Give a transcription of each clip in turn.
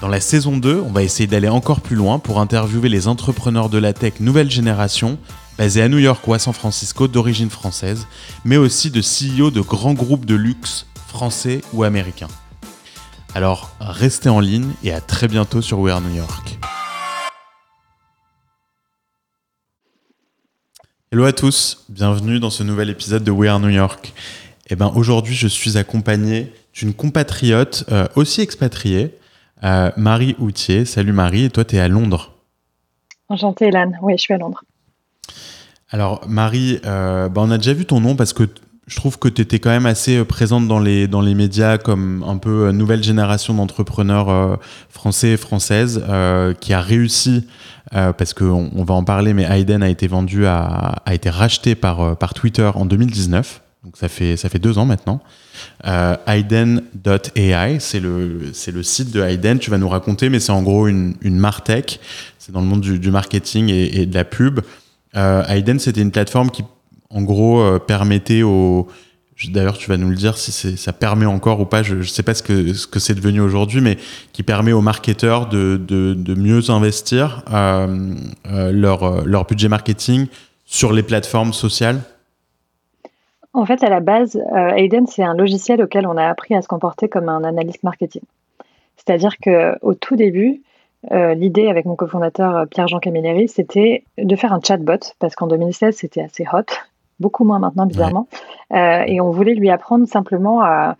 Dans la saison 2, on va essayer d'aller encore plus loin pour interviewer les entrepreneurs de la tech nouvelle génération, basés à New York ou à San Francisco d'origine française, mais aussi de CEO de grands groupes de luxe français ou américains. Alors, restez en ligne et à très bientôt sur We Are New York. Hello à tous, bienvenue dans ce nouvel épisode de We Are New York. Eh ben, aujourd'hui, je suis accompagné d'une compatriote euh, aussi expatriée, euh, Marie Houtier. Salut Marie, et toi tu es à Londres. Enchantée Hélène, oui je suis à Londres. Alors Marie, euh, bah, on a déjà vu ton nom parce que je trouve que tu étais quand même assez présente dans les, dans les médias comme un peu nouvelle génération d'entrepreneurs français et françaises qui a réussi, parce qu'on on va en parler, mais Hayden a été vendu, à, a été racheté par, par Twitter en 2019. Donc ça fait, ça fait deux ans maintenant. Euh, Aiden.ai, c'est le, le site de Aiden. Tu vas nous raconter, mais c'est en gros une, une Martech. C'est dans le monde du, marketing et, de la pub. Euh, Aiden, c'était une plateforme qui, en gros, euh, permettait aux. D'ailleurs, tu vas nous le dire si ça permet encore ou pas. Je ne sais pas ce que, ce que c'est devenu aujourd'hui, mais qui permet aux marketeurs de, de, de mieux investir euh, euh, leur, leur budget marketing sur les plateformes sociales en fait, à la base, euh, Aiden, c'est un logiciel auquel on a appris à se comporter comme un analyste marketing. C'est-à-dire qu'au tout début, euh, l'idée avec mon cofondateur euh, Pierre-Jean Camilleri, c'était de faire un chatbot, parce qu'en 2016, c'était assez hot, beaucoup moins maintenant, bizarrement. et on voulait lui apprendre simplement à,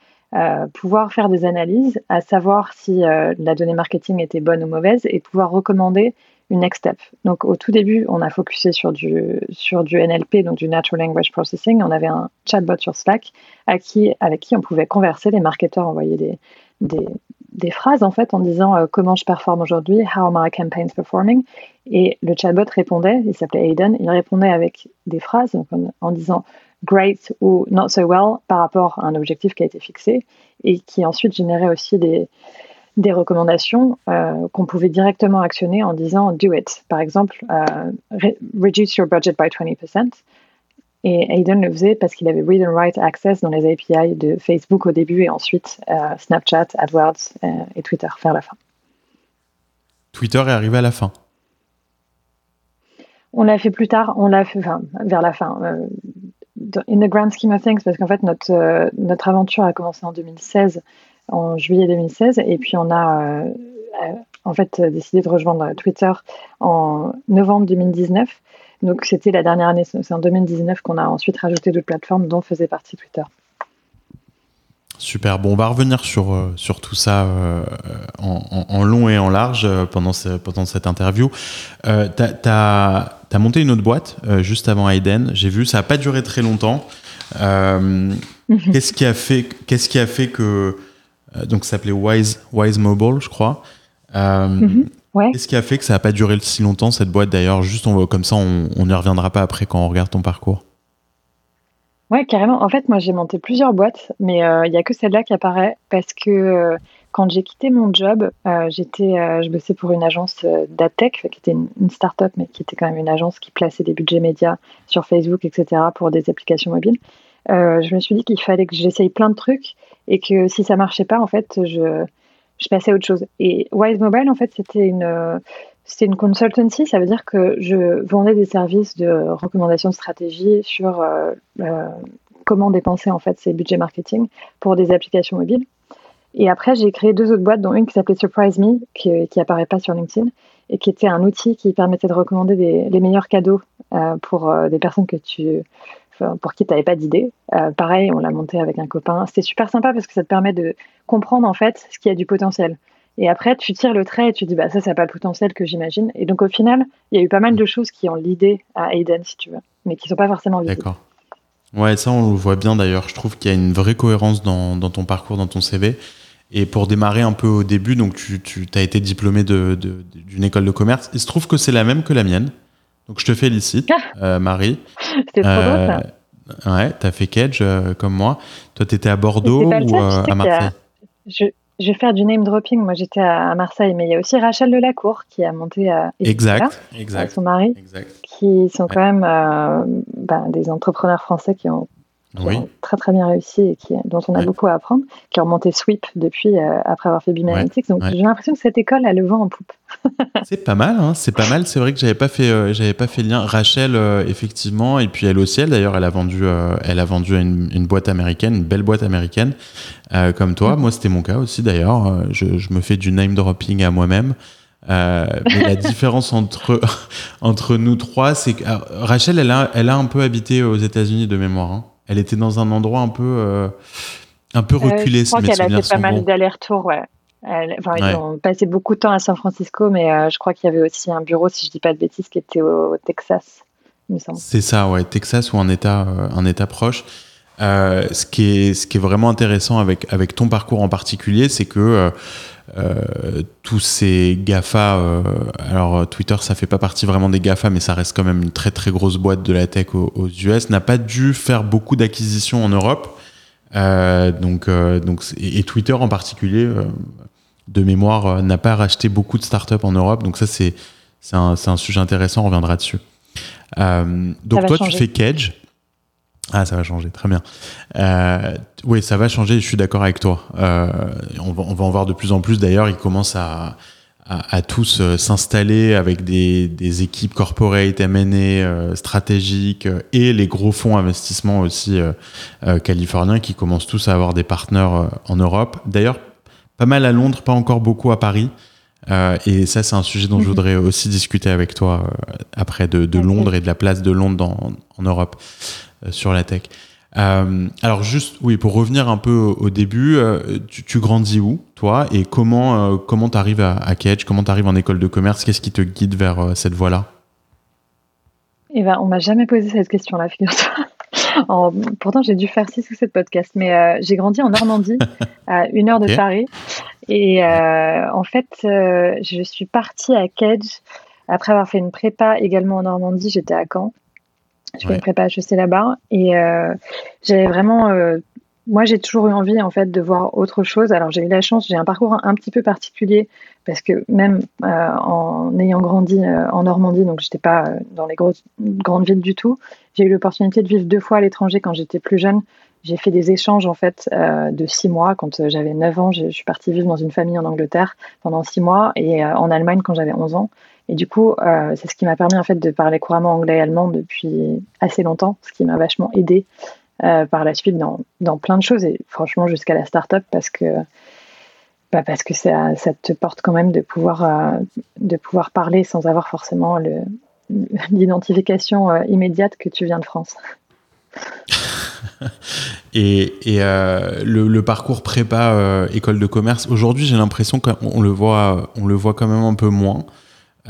pouvoir faire des analyses, à savoir si la donnée marketing était bonne ou mauvaise, et pouvoir recommander une next step. Donc au tout début, on a focusé sur du, sur du NLP, donc du Natural Language Processing. On avait un chatbot sur Slack à qui, avec qui on pouvait converser. Les marketeurs envoyaient des, des, phrases en fait en disant euh, comment je performe aujourd'hui, how are my campaigns performing? Et le chatbot répondait, il s'appelait Aiden, il répondait avec des phrases en disant great ou not so well par rapport à un objectif qui a été fixé et qui ensuite générait aussi des, des recommandations euh, qu'on pouvait directement actionner en disant do it. Par exemple, euh, reduce your budget by 20%. Et Aiden le faisait parce qu'il avait read and write access dans les API de Facebook au début et ensuite euh, Snapchat, AdWords et Twitter vers la fin. Twitter est arrivé à la fin. On l'a fait plus tard, on l'a fait enfin, vers la fin. in the grand scheme of things, parce qu'en fait notre, notre aventure a commencé en 2016 en juillet 2016. Et puis on a euh, en fait décidé de rejoindre Twitter en novembre 2019. Donc c'était la dernière année, c'est en 2019 qu'on a ensuite rajouté d'autres plateformes dont faisait partie Twitter. Super, bon, on va revenir sur, euh, sur tout ça euh, en, long et en large pendant, pendant cette interview. Euh, tu as, monté une autre boîte juste avant Aiden, j'ai vu, ça n'a pas duré très longtemps. Qu'est-ce qui, a fait, qu'est-ce qui a fait que euh, donc ça s'appelait Wise, Wise Mobile, je crois. Euh, mhm. Qu'est-ce qui a fait que ça n'a pas duré si longtemps cette boîte d'ailleurs? Juste on, comme ça, on n'y reviendra pas après quand on regarde ton parcours. Ouais, carrément. En fait, moi j'ai monté plusieurs boîtes, mais euh, il n'y a que celle-là qui apparaît parce que quand j'ai quitté mon job, j'étais, je bossais pour une agence d'adtech qui était une, une start-up, mais qui était quand même une agence qui plaçait des budgets médias sur Facebook, etc., pour des applications mobiles. je me suis dit qu'il fallait que j'essaye plein de trucs et que si ça marchait pas, en fait, je, passais à autre chose. Et Wise Mobile, en fait, c'était une, c'était une consultancy, ça veut dire que je vendais des services de recommandation de stratégie sur euh, euh, comment dépenser en fait ses budgets marketing pour des applications mobiles. Et après, j'ai créé deux autres boîtes, dont une qui s'appelait Surprise Me, qui, qui apparaît pas sur LinkedIn, et qui était un outil qui permettait de recommander les meilleurs cadeaux euh, pour des personnes que tu, pour qui tu n'avais pas d'idée. Euh, pareil, on l'a monté avec un copain. C'était super sympa parce que ça te permet de comprendre en fait ce qui a du potentiel. Et après, tu tires le trait et tu dis, bah, ça, ça n'a pas le potentiel que j'imagine. Et donc, au final, il y a eu pas mal de choses qui ont l'idée à Aiden, si tu veux, mais qui ne sont pas forcément visibles. D'accord. Ouais, ça, on le voit bien d'ailleurs. Je trouve qu'il y a une vraie cohérence dans, ton parcours, dans ton CV. Et pour démarrer un peu au début, donc tu, as été diplômé d'une école de commerce. Il se trouve que c'est la même que la mienne. Donc je te félicite, ah. euh, Marie. C'était trop beau ça. Euh, ouais, t'as fait Kedge euh, comme moi. Toi, t'étais à Bordeaux ou à Marseille? Je, je, vais faire du name dropping. Moi, j'étais à, Marseille, mais il y a aussi Rachel Delacour qui a monté à exact, exact, son mari, exact. qui sont quand même ben, des entrepreneurs français qui ont qui ont très très bien réussi et qui, dont on a beaucoup à apprendre, qui ont monté Sweep depuis euh, après avoir fait Bimalytics. Donc j'ai l'impression que cette école a le vent en poupe. c'est pas mal, hein, c'est pas mal. C'est vrai que j'avais pas fait, euh, j'avais pas fait lien. Rachel, euh, effectivement, et puis elle aussi, elle d'ailleurs, elle a vendu, elle a vendu une, une, boîte américaine, une belle boîte américaine, comme toi. Mm. Moi, c'était mon cas aussi d'ailleurs. Je, je, me fais du name dropping à moi-même. mais la différence entre entre nous trois, c'est que Rachel, elle a, elle a un peu habité aux États-Unis de mémoire. Hein. Elle était dans un endroit un peu, euh, un peu reculé. Euh, je crois qu'elle a fait pas mal d'allers-retours, ouais. Ils ont passé beaucoup de temps à San Francisco, mais euh, je crois qu'il y avait aussi un bureau, si je dis pas de bêtises, qui était au, Texas, C'est ça, ouais, Texas ou un État, un État proche. ce, qui est, ce qui est vraiment intéressant avec, avec ton parcours en particulier, c'est que euh, tous ces GAFA, euh, alors Twitter ça fait pas partie vraiment des GAFA, mais ça reste quand même une très très grosse boîte de la tech aux, US, n'a pas dû faire beaucoup d'acquisitions en Europe. Euh, donc, donc, et, Twitter en particulier, de mémoire, n'a pas racheté beaucoup de startups en Europe. Donc ça c'est un, un, sujet intéressant, on reviendra dessus. donc toi tu fais Cage. Ah, ça va changer, très bien. Euh, oui, ça va changer, je suis d'accord avec toi. Euh, on, va, on, va, en voir de plus en plus, d'ailleurs, ils commencent à, à, à tous euh, s'installer avec des, des, équipes corporate, M&A, stratégiques, et les gros fonds investissement aussi californiens qui commencent tous à avoir des partenaires en Europe. D'ailleurs, pas mal à Londres, pas encore beaucoup à Paris. et ça, c'est un sujet dont je mhm. voudrais aussi discuter avec toi après de, de Londres et de la place de Londres dans, en Europe. Euh, sur la tech. Euh, alors juste, oui, pour revenir un peu au, début, euh, tu, grandis où, toi, et comment comment t'arrives à, à Cage, comment t'arrives en école de commerce, qu'est-ce qui te guide vers cette voie-là? Eh ben, on m'a jamais posé cette question-là, figure-toi. pourtant, j'ai dû faire six ou sept podcasts, mais j'ai grandi en Normandie, à une heure de Paris, et en fait, je suis partie à Cage après avoir fait une prépa également en Normandie. J'étais à Caen. Je fais une prépa HEC là-bas et euh, j'avais vraiment. Euh, moi, j'ai toujours eu envie en fait de voir autre chose. Alors, j'ai eu la chance, j'ai un parcours un, petit peu particulier parce que même euh, en ayant grandi en Normandie, donc j'étais pas dans les grosses, grandes villes du tout, j'ai eu l'opportunité de vivre deux fois à l'étranger quand j'étais plus jeune. J'ai fait des échanges en fait de six mois quand j'avais 9 ans. Je suis partie vivre dans une famille en Angleterre pendant six mois et en Allemagne quand j'avais 11 ans. Et du coup, euh, c'est ce qui m'a permis en fait de parler couramment anglais et allemand depuis assez longtemps, ce qui m'a vachement aidé euh, par la suite dans, dans, plein de choses et franchement jusqu'à la start-up parce que bah parce que ça, te porte quand même de pouvoir euh, de pouvoir parler sans avoir forcément l'identification immédiate que tu viens de France. et, et le, le, parcours prépa école de commerce aujourd'hui j'ai l'impression qu'on le voit on le voit quand même un peu moins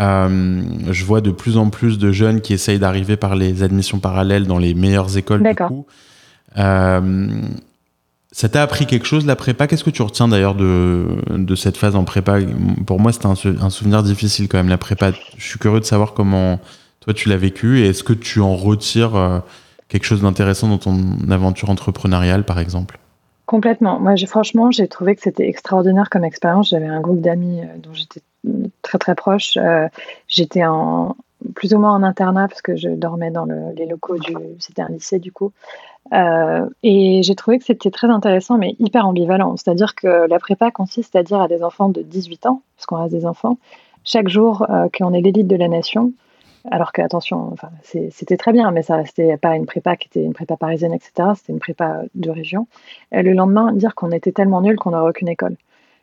euh, je vois de plus en plus de jeunes qui essayent d'arriver par les admissions parallèles dans les meilleures écoles du coup. Euh, ça t'a appris quelque chose la prépa? Qu'est-ce que tu retiens d'ailleurs de, de, cette phase en prépa? Pour moi, c'était un, souvenir difficile quand même, la prépa. Je suis curieux de savoir comment toi tu l'as vécu et est-ce que tu en retires euh, quelque chose d'intéressant dans ton aventure entrepreneuriale par exemple? Complètement. Moi, franchement, j'ai trouvé que c'était extraordinaire comme expérience. J'avais un groupe d'amis dont j'étais très très proche. Euh, j'étais plus ou moins en internat parce que je dormais dans les locaux du. C'était un lycée du coup. Euh, et j'ai trouvé que c'était très intéressant, mais hyper ambivalent. C'est-à-dire que la prépa consiste à dire à des enfants de 18 ans, parce qu'on reste des enfants, chaque jour euh, qu'on est l'élite de la nation, alors que attention, c'était très bien, mais ça restait pas une prépa qui était une prépa parisienne, etc. C'était une prépa de région. le lendemain, dire qu'on était tellement nul qu'on n'aurait aucune école.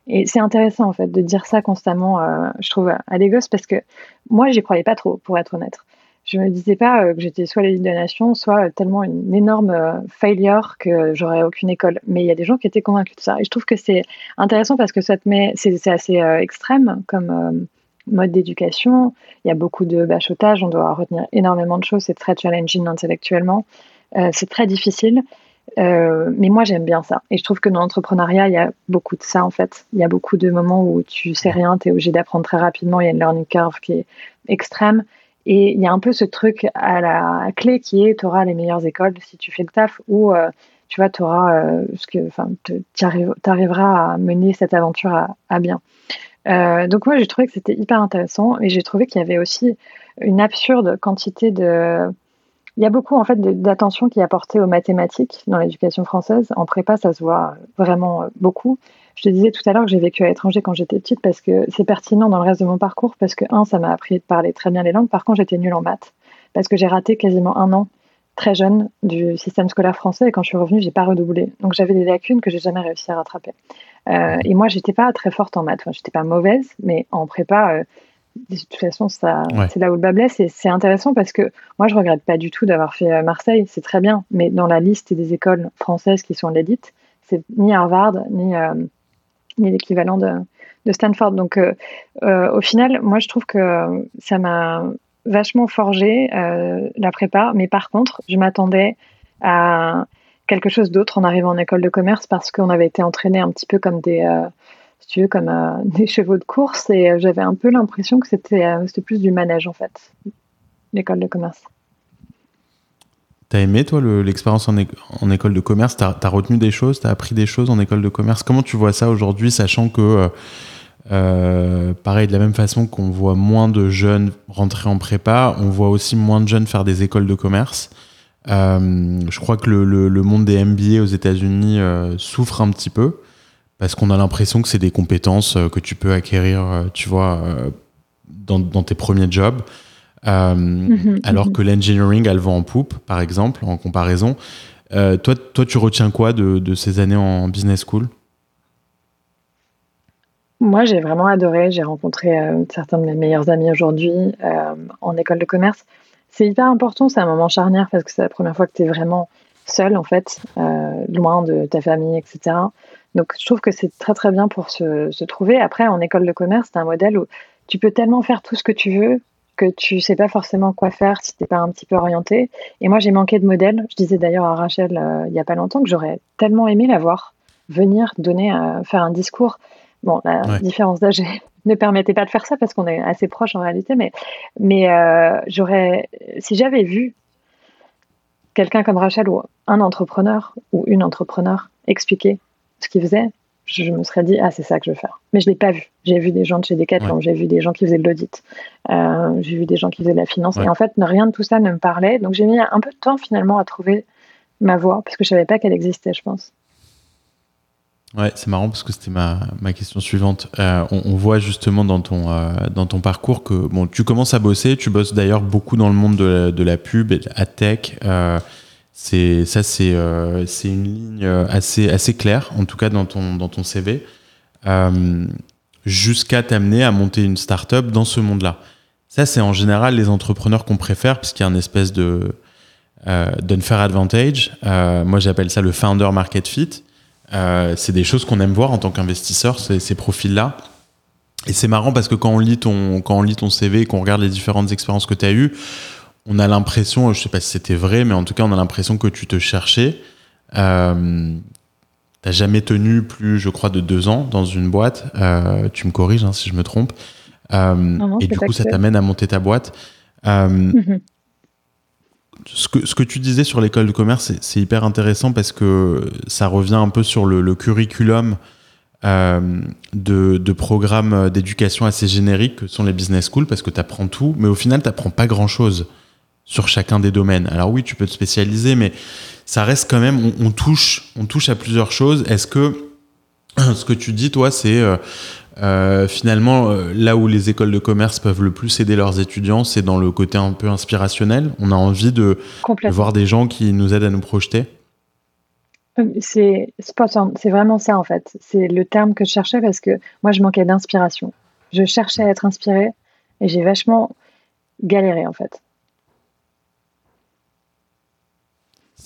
Et c'est intéressant en fait de dire ça constamment, euh, je trouve, à des gosses parce que moi, j'y croyais pas trop, pour être honnête. Je me disais pas euh, que j'étais soit l'élite de la nation, soit tellement une énorme euh, failure que j'aurais aucune école. Mais il y a des gens qui étaient convaincus de ça. Et je trouve que c'est intéressant parce que ça te met, c'est assez extrême comme mode d'éducation. Il y a beaucoup de bachotage, on doit retenir énormément de choses, c'est très challenging intellectuellement, c'est très difficile. Euh, mais moi, j'aime bien ça. Et je trouve que dans l'entrepreneuriat, il y a beaucoup de ça, en fait. Il y a beaucoup de moments où tu sais rien, tu es obligé d'apprendre très rapidement. Il y a une learning curve qui est extrême. Et il y a un peu ce truc à la clé qui est tu auras les meilleures écoles si tu fais le taf ou euh, tu vois, tu euh, tu arriveras à mener cette aventure à, à bien. Euh, donc moi, j'ai trouvé que c'était hyper intéressant et j'ai trouvé qu'il y avait aussi une absurde quantité de il y a beaucoup en fait d'attention qui est apportée aux mathématiques dans l'éducation française. En prépa, ça se voit vraiment euh, beaucoup. Je te disais tout à l'heure que j'ai vécu à l'étranger quand j'étais petite parce que c'est pertinent dans le reste de mon parcours parce que un, ça m'a appris de parler très bien les langues. Par contre, j'étais nulle en maths parce que j'ai raté quasiment un an très jeune du système scolaire français et quand je suis revenue, j'ai pas redoublé. Donc j'avais des lacunes que j'ai jamais réussi à rattraper. Euh, et moi, j'étais pas très forte en maths. Enfin, j'étais pas mauvaise, mais en prépa, euh, de toute façon, ça, c'est là où le bas blesse. Et c'est intéressant parce que moi, je regrette pas du tout d'avoir fait euh, Marseille. C'est très bien. Mais dans la liste des écoles françaises qui sont l'édite, c'est ni Harvard, ni, euh, ni l'équivalent de, de, Stanford. Donc, euh, au final, moi, je trouve que ça m'a vachement forgé la prépa. Mais par contre, je m'attendais à quelque chose d'autre en arrivant en école de commerce parce qu'on avait été entraînés un petit peu comme des si tu veux, comme euh, des chevaux de course. Et euh, j'avais un peu l'impression que euh, c'était plus du manège, en fait, l'école de commerce. T'as aimé, toi, l'expérience en, école de commerce? T'as as retenu des choses? T'as appris des choses en école de commerce? Comment tu vois ça aujourd'hui, sachant que, pareil, de la même façon qu'on voit moins de jeunes rentrer en prépa, on voit aussi moins de jeunes faire des écoles de commerce. je crois que le, monde des MBA aux États-Unis souffre un petit peu parce qu'on a l'impression que c'est des compétences euh, que tu peux acquérir, euh, tu vois, euh, dans, tes premiers jobs. Mhm, alors mhm. que l'engineering, elle vend en poupe, par exemple, en comparaison. toi, toi, tu retiens quoi de, ces années en business school? Moi, j'ai vraiment adoré. J'ai rencontré certains de mes meilleurs amis aujourd'hui en école de commerce. C'est hyper important, c'est un moment charnière parce que c'est la première fois que tu es vraiment seul, en fait, loin de ta famille, etc. Donc je trouve que c'est très très bien pour se, trouver. Après, en école de commerce, c'est un modèle où tu peux tellement faire tout ce que tu veux que tu sais pas forcément quoi faire si t'es pas un petit peu orienté. Et moi, j'ai manqué de modèle. Je disais d'ailleurs à Rachel euh, il y a pas longtemps que j'aurais tellement aimé la voir venir donner, euh, faire un discours. Bon, la différence d'âge ne permettait pas de faire ça parce qu'on est assez proches en réalité, mais, mais euh, j'aurais, si j'avais vu quelqu'un comme Rachel ou un entrepreneur ou une entrepreneur expliquer ce qu'il faisait, je me serais dit, ah, c'est ça que je veux faire. Mais je ne l'ai pas vu. J'ai vu des gens de chez Decathlon, j'ai vu des gens qui faisaient de l'audit, euh, j'ai vu des gens qui faisaient de la finance. Et en fait, rien de tout ça ne me parlait. Donc j'ai mis un peu de temps finalement à trouver ma voie, parce que je ne savais pas qu'elle existait, je pense. Ouais, c'est marrant parce que c'était ma, ma, question suivante. Euh, on, voit justement dans ton, euh, dans ton parcours que bon, tu commences à bosser, tu bosses d'ailleurs beaucoup dans le monde de la, de la pub, à tech. C'est ça, c'est euh, c'est une ligne assez assez claire, en tout cas dans ton dans ton CV, euh, jusqu'à t'amener à monter une startup dans ce monde-là. Ça, c'est en général les entrepreneurs qu'on préfère, puisqu'il y a une espèce de euh, d'unfair advantage. Euh, moi, j'appelle ça le founder market fit. Euh, c'est des choses qu'on aime voir en tant qu'investisseur, ces, ces profils-là. Et c'est marrant parce que quand on lit ton quand on lit ton CV et qu'on regarde les différentes expériences que tu as eues, on a l'impression, je sais pas si c'était vrai, mais en tout cas, on a l'impression que tu te cherchais. Euh, T'as jamais tenu plus, je crois, de deux ans dans une boîte. Euh, tu me corriges hein, si je me trompe. Euh, et du coup, ça t'amène à monter ta boîte. Euh, mhm. ce, que, ce que tu disais sur l'école de commerce, c'est hyper intéressant parce que ça revient un peu sur le, curriculum de, de, programmes d'éducation assez génériques que sont les business schools parce que tu apprends tout, mais au final, tu n'apprends pas grand-chose sur chacun des domaines. Alors oui, tu peux te spécialiser, mais ça reste quand même, on, touche, on touche à plusieurs choses. Est-ce que ce que tu dis, toi, c'est euh, finalement, là où les écoles de commerce peuvent le plus aider leurs étudiants, c'est dans le côté un peu inspirationnel? On a envie de, voir des gens qui nous aident à nous projeter? C'est c'est vraiment ça en fait. C'est le terme que je cherchais parce que moi je manquais d'inspiration. Je cherchais à être inspirée et j'ai vachement galéré en fait.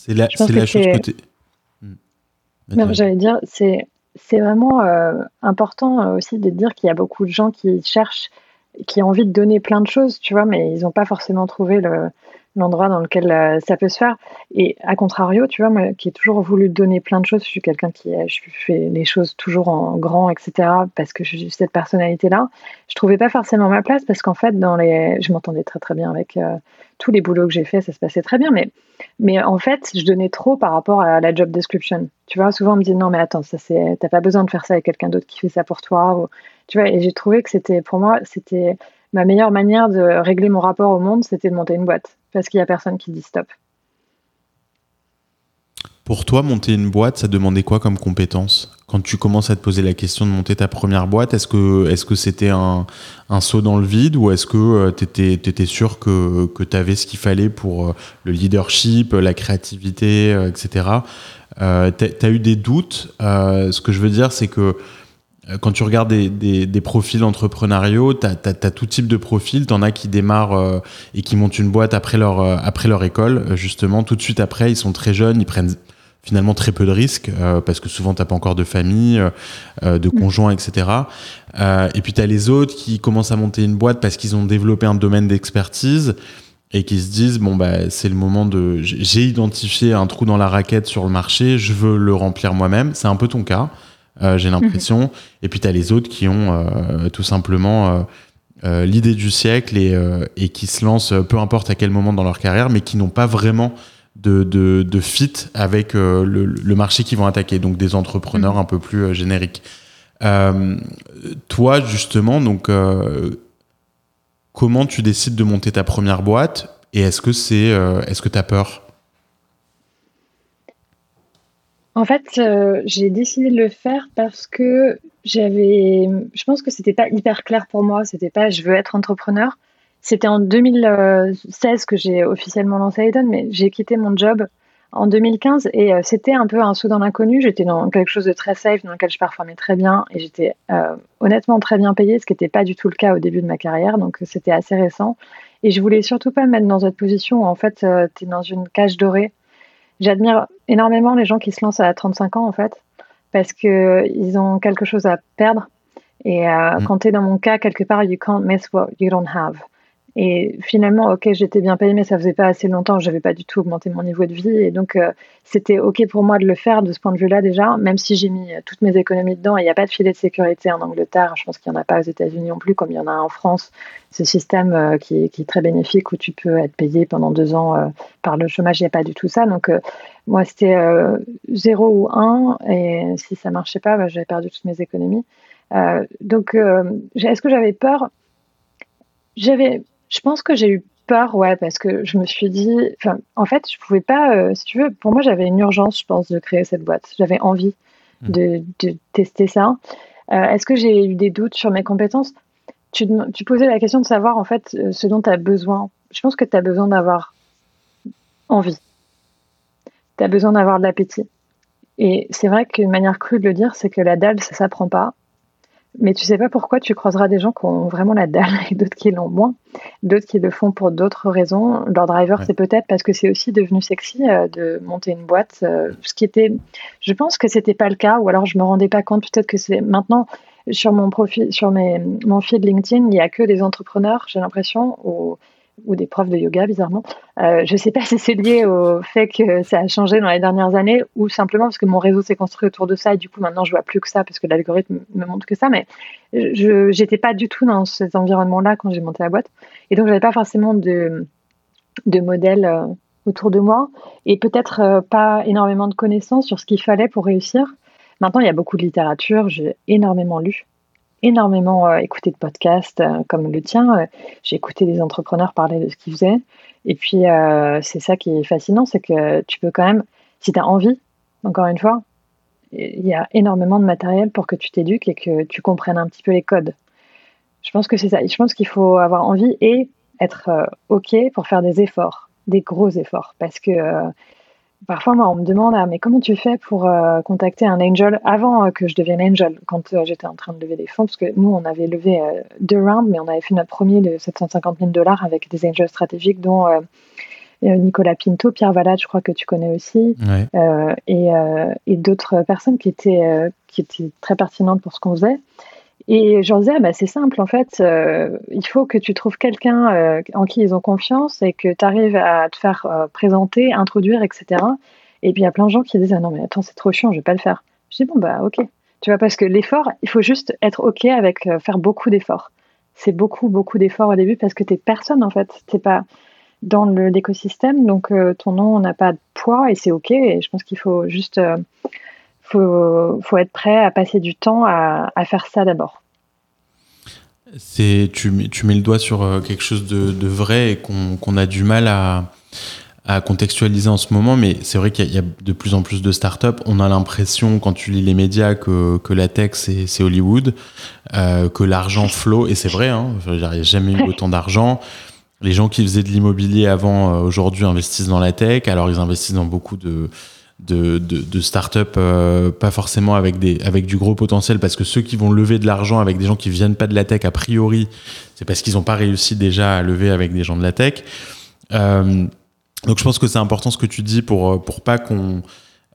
C'est la, la chose que tu. Hmm. Non, j'allais dire, c'est c'est vraiment euh, important euh, aussi de dire qu'il y a beaucoup de gens qui cherchent, qui ont envie de donner plein de choses, tu vois, mais ils n'ont pas forcément trouvé le, l'endroit dans lequel euh, ça peut se faire. Et à contrario, tu vois, moi qui ai toujours voulu donner plein de choses, je suis quelqu'un qui je fais les choses toujours en grand, etc., parce que j'ai cette personnalité-là. Je trouvais pas forcément ma place parce qu'en fait, dans les, je m'entendais très très bien avec euh, tous les boulots que j'ai fait, ça se passait très bien, mais mais en fait, je donnais trop par rapport à la job description. Tu vois, souvent on me dit non mais attends, ça c'est, t'as pas besoin de faire ça avec quelqu'un d'autre qui fait ça pour toi. tu vois, et j'ai trouvé que c'était pour moi, c'était ma meilleure manière de régler mon rapport au monde, c'était de monter une boîte parce qu'il n'y a personne qui dit stop. Pour toi, monter une boîte, ça demandait quoi comme compétence? Quand tu commences à te poser la question de monter ta première boîte, est-ce que que c'était un, saut dans le vide ou est-ce que euh, tu étais, sûr que, que tu avais ce qu'il fallait pour euh, le leadership, la créativité, etc. Euh, tu as eu des doutes? ce que je veux dire, c'est que euh, quand tu regardes des, profils entrepreneuriaux, tu as, tout type de profils. Tu en as qui démarrent euh, et qui montent une boîte après leur, euh, après leur école, justement. Tout de suite après, ils sont très jeunes, ils prennent finalement très peu de risques parce que souvent tu pas encore de famille, de mm. conjoint, etc. et puis tu as les autres qui commencent à monter une boîte parce qu'ils ont développé un domaine d'expertise et qui se disent bon bah c'est le moment de j'ai identifié un trou dans la raquette sur le marché, je veux le remplir moi-même. C'est un peu ton cas. Euh, j'ai l'impression. Mhm. Et puis tu as les autres qui ont euh, tout simplement euh, l'idée du siècle et, et, qui se lancent peu importe à quel moment dans leur carrière, mais qui n'ont pas vraiment de, de, de fit avec le, le, marché qu'ils vont attaquer, donc des entrepreneurs mhm. un peu plus génériques. toi, justement, donc, comment tu décides de monter ta première boîte? Et est-ce que c'est, est-ce que tu as peur? En fait, euh, j'ai décidé de le faire parce que j'avais. Je pense que c'était pas hyper clair pour moi. C'était pas je veux être entrepreneur. C'était en 2016 que j'ai officiellement lancé Aiden, mais j'ai quitté mon job en 2015 et euh, c'était un peu un saut dans l'inconnu. J'étais dans quelque chose de très safe, dans lequel je performais très bien et j'étais euh, honnêtement très bien payée, ce qui n'était pas du tout le cas au début de ma carrière, donc c'était assez récent. Et je voulais surtout pas me mettre dans cette position où en fait tu es dans une cage dorée J'admire énormément les gens qui se lancent à 35 ans, en fait, parce qu'ils ont quelque chose à perdre. Et euh, mm. quand tu es dans mon cas, quelque part, you can't miss what you don't have. Et finalement, ok, j'étais bien payée, mais ça faisait pas assez longtemps, j'avais pas du tout augmenté mon niveau de vie. Et donc, euh, c'était ok pour moi de le faire de ce point de vue-là déjà, même si j'ai mis euh, toutes mes économies dedans. Il n'y a pas de filet de sécurité en Angleterre, je pense qu'il n'y en a pas aux États-Unis non plus, comme il y en a en France. Ce système euh, qui, est, très bénéfique où tu peux être payé pendant deux ans par le chômage, il n'y a pas du tout ça. Donc, moi, c'était zéro ou un, et si ça marchait pas, bah, j'avais perdu toutes mes économies. donc, est-ce que j'avais peur? J'avais je pense que j'ai eu peur, ouais, parce que je me suis dit, enfin, en fait, je pouvais pas, euh, si tu veux, pour moi, j'avais une urgence, je pense, de créer cette boîte. J'avais envie mmh. de, tester ça. Euh, est-ce que j'ai eu des doutes sur mes compétences? Tu, tu, posais la question de savoir, en fait, euh, ce dont tu as besoin. Je pense que tu as besoin d'avoir envie. Tu as besoin d'avoir de l'appétit. Et c'est vrai qu'une manière crue de le dire, c'est que la dalle, ça s'apprend pas. Mais tu sais pas pourquoi tu croiseras des gens qui ont vraiment la dalle et d'autres qui l'ont moins, d'autres qui le font pour d'autres raisons. Leur driver, c'est peut-être parce que c'est aussi devenu sexy euh, de monter une boîte, euh, ce qui était, je pense que c'était pas le cas, ou alors je me rendais pas compte. Peut-être que c'est maintenant sur mon profil, sur mes, mon fil LinkedIn, il y a que des entrepreneurs, j'ai l'impression, ou ou des profs de yoga, bizarrement. Euh, je ne sais pas si c'est lié au fait que ça a changé dans les dernières années ou simplement parce que mon réseau s'est construit autour de ça et du coup maintenant je vois plus que ça parce que l'algorithme me montre que ça. Mais je n'étais pas du tout dans cet environnement-là quand j'ai monté la boîte et donc j'avais pas forcément de, de modèle euh, autour de moi et peut-être euh, pas énormément de connaissances sur ce qu'il fallait pour réussir. Maintenant, il y a beaucoup de littérature, j'ai énormément lu énormément euh, écouté de podcasts euh, comme le tien. Euh, j'ai écouté des entrepreneurs parler de ce qu'ils faisaient. Et puis, c'est ça qui est fascinant, c'est que tu peux quand même, si tu as envie, encore une fois, il y a énormément de matériel pour que tu t'éduques et que tu comprennes un petit peu les codes. Je pense que c'est ça. Je pense qu'il faut avoir envie et être OK pour faire des efforts, des gros efforts. Parce que parfois, moi, on me demande ah, mais comment tu fais pour euh, contacter un angel avant que je devienne angel, quand j'étais en train de lever des fonds Parce que nous, on avait levé deux rounds, mais on avait fait notre premier de 750 000 dollars avec des angels stratégiques, dont Nicolas Pinto, Pierre Valade, je crois que tu connais aussi, et, et d'autres personnes qui étaient, qui étaient très pertinentes pour ce qu'on faisait. Et je leur disais, ah, bah, c'est simple, en fait, euh, il faut que tu trouves quelqu'un euh, en qui ils ont confiance et que tu arrives à te faire euh, présenter, introduire, etc. Et puis il y a plein de gens qui disent, ah non, mais attends, c'est trop chiant, je vais pas le faire. Je dis, bon, bah ok. Tu vois, parce que l'effort, il faut juste être ok avec faire beaucoup d'efforts. C'est beaucoup, beaucoup d'efforts au début parce que tu personne, en fait. Tu pas dans l'écosystème, donc ton nom n'a pas de poids et c'est ok. Et je pense qu'il faut juste faut, faut être prêt à passer du temps à, faire ça d'abord. C'est, tu, tu, mets le doigt sur euh, quelque chose de, vrai et qu'on, a du mal à, contextualiser en ce moment, mais c'est vrai qu'il y, a de plus en plus de startups. On a l'impression, quand tu lis les médias, que, la tech, c'est, Hollywood, euh, que l'argent flot, et c'est vrai, hein, il n'y a jamais eu autant d'argent. Les gens qui faisaient de l'immobilier avant, euh, aujourd'hui, investissent dans la tech, alors ils investissent dans beaucoup de, de, de, start-up, euh, pas forcément avec, des, avec du gros potentiel, parce que ceux qui vont lever de l'argent avec des gens qui viennent pas de la tech, a priori, c'est parce qu'ils n'ont pas réussi déjà à lever avec des gens de la tech. Euh, donc je pense que c'est important ce que tu dis pour, pour pas qu'on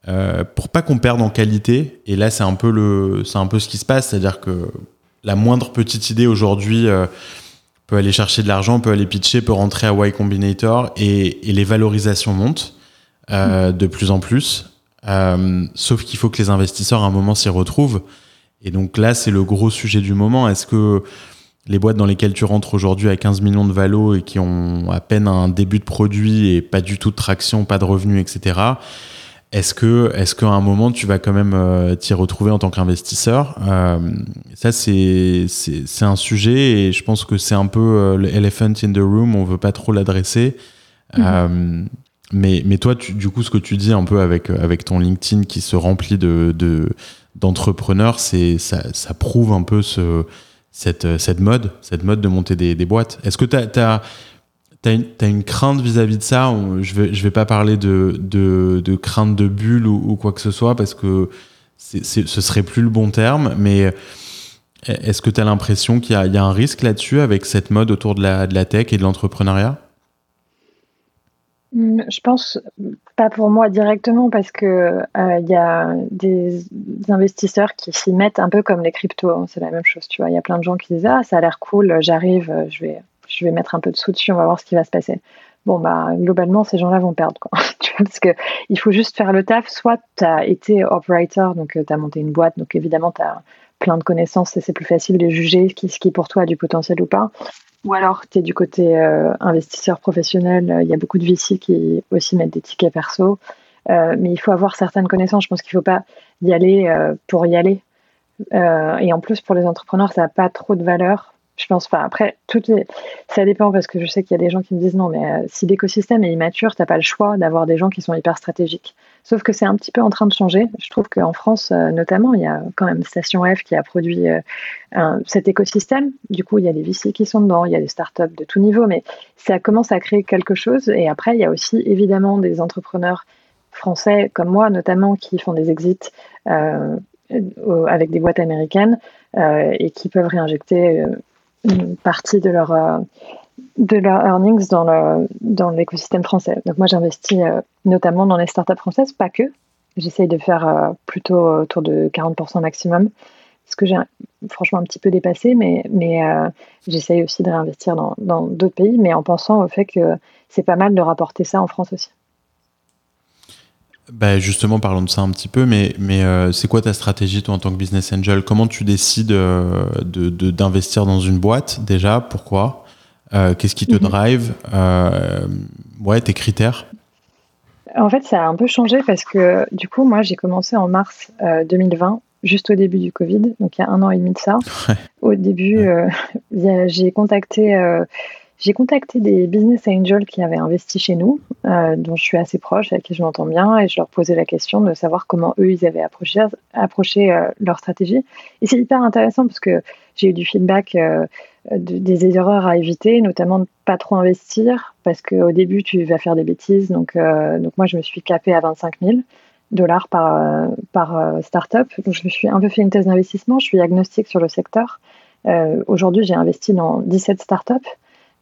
euh, pour pas qu'on perde en qualité. Et là, c'est un peu le, c'est un peu ce qui se passe, c'est-à-dire que la moindre petite idée aujourd'hui peut aller chercher de l'argent, peut aller pitcher, peut rentrer à Y Combinator et les valorisations montent. Euh, de plus en plus. Euh, sauf qu'il faut que les investisseurs à un moment s'y retrouvent. Et donc là, c'est le gros sujet du moment. Est-ce que les boîtes dans lesquelles tu rentres aujourd'hui à 15 millions de valos et qui ont à peine un début de produit et pas du tout de traction, pas de revenus, etc., est-ce que, est-ce qu'à un moment tu vas quand même euh, t'y retrouver en tant qu'investisseur? Ça, c'est, c'est, un sujet et je pense que c'est un peu l'elephant in the room. On veut pas trop l'adresser. Mm-hmm. Mais, mais toi, du coup, ce que tu dis un peu avec, avec ton LinkedIn qui se remplit de, d'entrepreneurs, c'est, ça, prouve un peu ce, cette, cette mode, cette mode de monter des, boîtes. Est-ce que tu as, une, une crainte vis-à-vis de ça Je ne vais, je vais pas parler de, de, de crainte de bulle ou, quoi que ce soit parce que c'est, ce serait plus le bon terme, mais est-ce que tu as l'impression qu'il y a, y a, un risque là-dessus avec cette mode autour de la, de la tech et de l'entrepreneuriat? Je pense pas pour moi directement parce que euh, il y a des, investisseurs qui s'y mettent un peu comme les cryptos. Hein, c'est la même chose, tu vois. Il y a plein de gens qui disent ah ça a l'air cool, j'arrive, je vais je vais mettre un peu de sous dessus, on va voir ce qui va se passer. Bon bah globalement ces gens-là vont perdre quoi. parce que il faut juste faire le taf. Soit tu as été operator, donc euh, tu as monté une boîte, donc évidemment tu as plein de connaissances et c'est plus facile de juger ce qui pour toi a du potentiel ou pas. Ou alors, tu es du côté euh, investisseur professionnel. Il y a beaucoup de VC qui aussi mettent des tickets perso. Euh, mais il faut avoir certaines connaissances. Je pense qu'il ne faut pas y aller euh, pour y aller. et en plus, pour les entrepreneurs, ça n'a pas trop de valeur. Je pense pas. Après, toutes ça dépend parce que je sais qu'il y a des gens qui me disent non, mais si l'écosystème est immature, tu n'as pas le choix d'avoir des gens qui sont hyper stratégiques. Sauf que c'est un petit peu en train de changer. Je trouve qu'en France, euh, notamment, il y a quand même Station F qui a produit euh, cet écosystème. Du coup, il y a des VC qui sont dedans, il y a des startups de tout niveau, mais ça commence à créer quelque chose. Et après, il y a aussi évidemment des entrepreneurs français comme moi, notamment, qui font des exits euh, avec des boîtes américaines et qui peuvent réinjecter une partie de leur de leurs earnings dans, le, dans l'écosystème français. Donc moi j'investis euh, notamment dans les startups françaises, pas que. J'essaye de faire euh, plutôt autour de 40% maximum, ce que j'ai franchement un petit peu dépassé, mais, mais euh, j'essaye aussi de réinvestir dans, dans d'autres pays, mais en pensant au fait que c'est pas mal de rapporter ça en France aussi. Bah justement, parlons de ça un petit peu, mais, mais c'est quoi ta stratégie toi en tant que business angel? Comment tu décides de, d'investir dans une boîte déjà? Pourquoi? Euh, qu'est-ce qui te mhm. drive euh, Ouais, tes critères? En fait, ça a un peu changé parce que du coup, moi, j'ai commencé en mars 2020 euh, juste au début du Covid, donc il y a un an et demi de ça. Au début, j'ai contacté j'ai contacté des business angels qui avaient investi chez nous, euh, dont je suis assez proche, avec qui je m'entends bien, et je leur posais la question de savoir comment eux, ils avaient approché, approché euh, leur stratégie. Et c'est hyper intéressant parce que j'ai eu du feedback euh, des erreurs à éviter, notamment de pas trop investir, parce qu'au début, tu vas faire des bêtises. Donc, donc moi, je me suis capée à 25 000 dollars par, par startup. Donc, je me suis un peu fait une thèse d'investissement. Je suis agnostique sur le secteur. Aujourd'hui, j'ai investi dans 17 startups.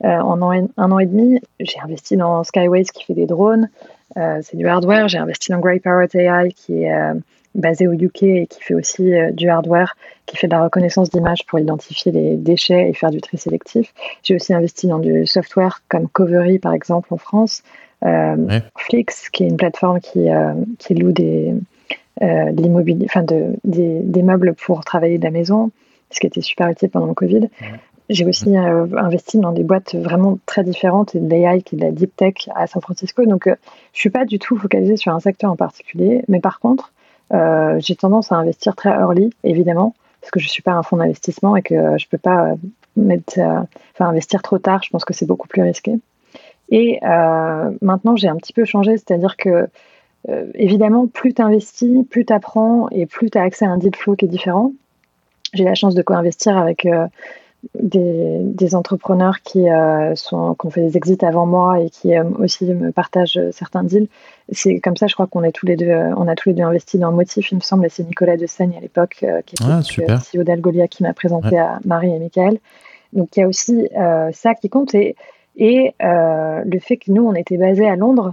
Euh, en un an et demi, j'ai investi dans Skyways qui fait des drones. Euh, c'est du hardware. J'ai investi dans Grey Parrot AI qui est euh, basé au UK et qui fait aussi du hardware, qui fait de la reconnaissance d'images pour identifier les déchets et faire du tri sélectif. J'ai aussi investi dans du software comme Covery, par exemple, en France. Flix, qui est une plateforme qui, qui loue des, de enfin de, des, des, meubles pour travailler de la maison, ce qui était super utile pendant le Covid. J'ai aussi euh, investi dans des boîtes vraiment très différentes, de l'AI qui est de la deep tech à San Francisco. Donc, euh, je suis pas du tout focalisée sur un secteur en particulier. Mais par contre, euh, j'ai tendance à investir très early, évidemment, parce que je suis pas un fonds d'investissement et que je peux pas mettre, enfin, investir trop tard. Je pense que c'est beaucoup plus risqué. Et maintenant, j'ai un petit peu changé, c'est-à-dire que évidemment, plus tu investis, plus tu apprends et plus tu as accès à un deal flow qui est différent. J'ai la chance de co-investir avec des, entrepreneurs qui, euh, sont, qui ont fait des exits avant moi et qui euh, aussi me partagent certains deals. C'est comme ça, je crois qu'on est tous les deux, on a tous les deux investi dans Motif, il me semble, et c'est Nicolas de Seigne à l'époque, euh, qui était ah, CEO d'Algolia, qui m'a présenté à Marie et Michael. Donc il y a aussi ça qui compte et, et le fait que nous, on était basé à Londres,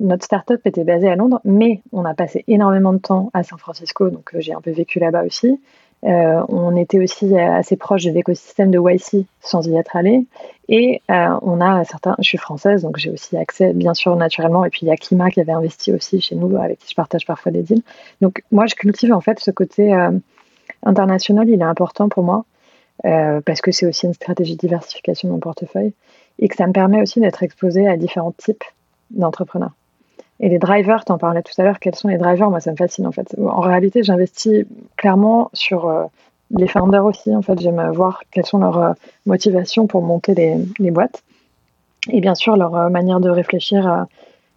notre startup était basée à Londres, mais on a passé énormément de temps à San Francisco, donc j'ai un peu vécu là-bas aussi. Euh, on était aussi assez proche de l'écosystème de YC sans y être allé. Et euh, on a certains. Je suis française, donc j'ai aussi accès, bien sûr, naturellement. Et puis il y a Klima qui avait investi aussi chez nous, avec qui je partage parfois des deals. Donc moi, je cultive en fait ce côté euh, international, il est important pour moi. parce que c'est aussi une stratégie de diversification de mon portefeuille et que ça me permet aussi d'être exposé à différents types d'entrepreneurs. Et les drivers, tu en parlais tout à l'heure, quels sont les drivers? Moi, ça me fascine en fait. En réalité, j'investis clairement sur euh, les founders aussi. En fait, j'aime voir quelles sont leurs euh, motivations pour monter les, boîtes. Et bien sûr, leur euh, manière de réfléchir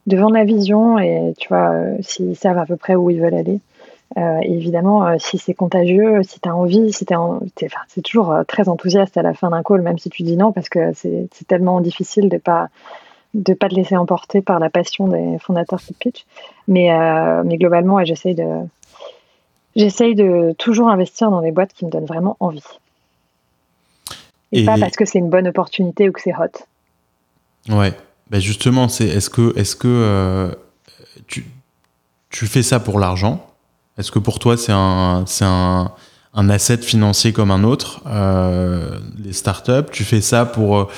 devant la vision et tu vois, s'ils savent à peu près où ils veulent aller. évidemment, si c'est contagieux, si tu as envie, si tu es, c'est toujours très enthousiaste à la fin d'un call, même si tu dis non, parce que c'est tellement difficile de pas de pas te laisser emporter par la passion des fondateurs qui pitch. Mais, euh, mais globalement, j'essaye de, j'essaye de toujours investir dans des boîtes qui me donnent vraiment envie. Et, pas parce que c'est une bonne opportunité ou que c'est hot. Ouais, bah justement, c'est est-ce que, est-ce que euh, tu, tu fais ça pour l'argent? Est-ce que pour toi, c'est un, c'est un, un asset financier comme un autre, euh, les startups Tu fais ça pour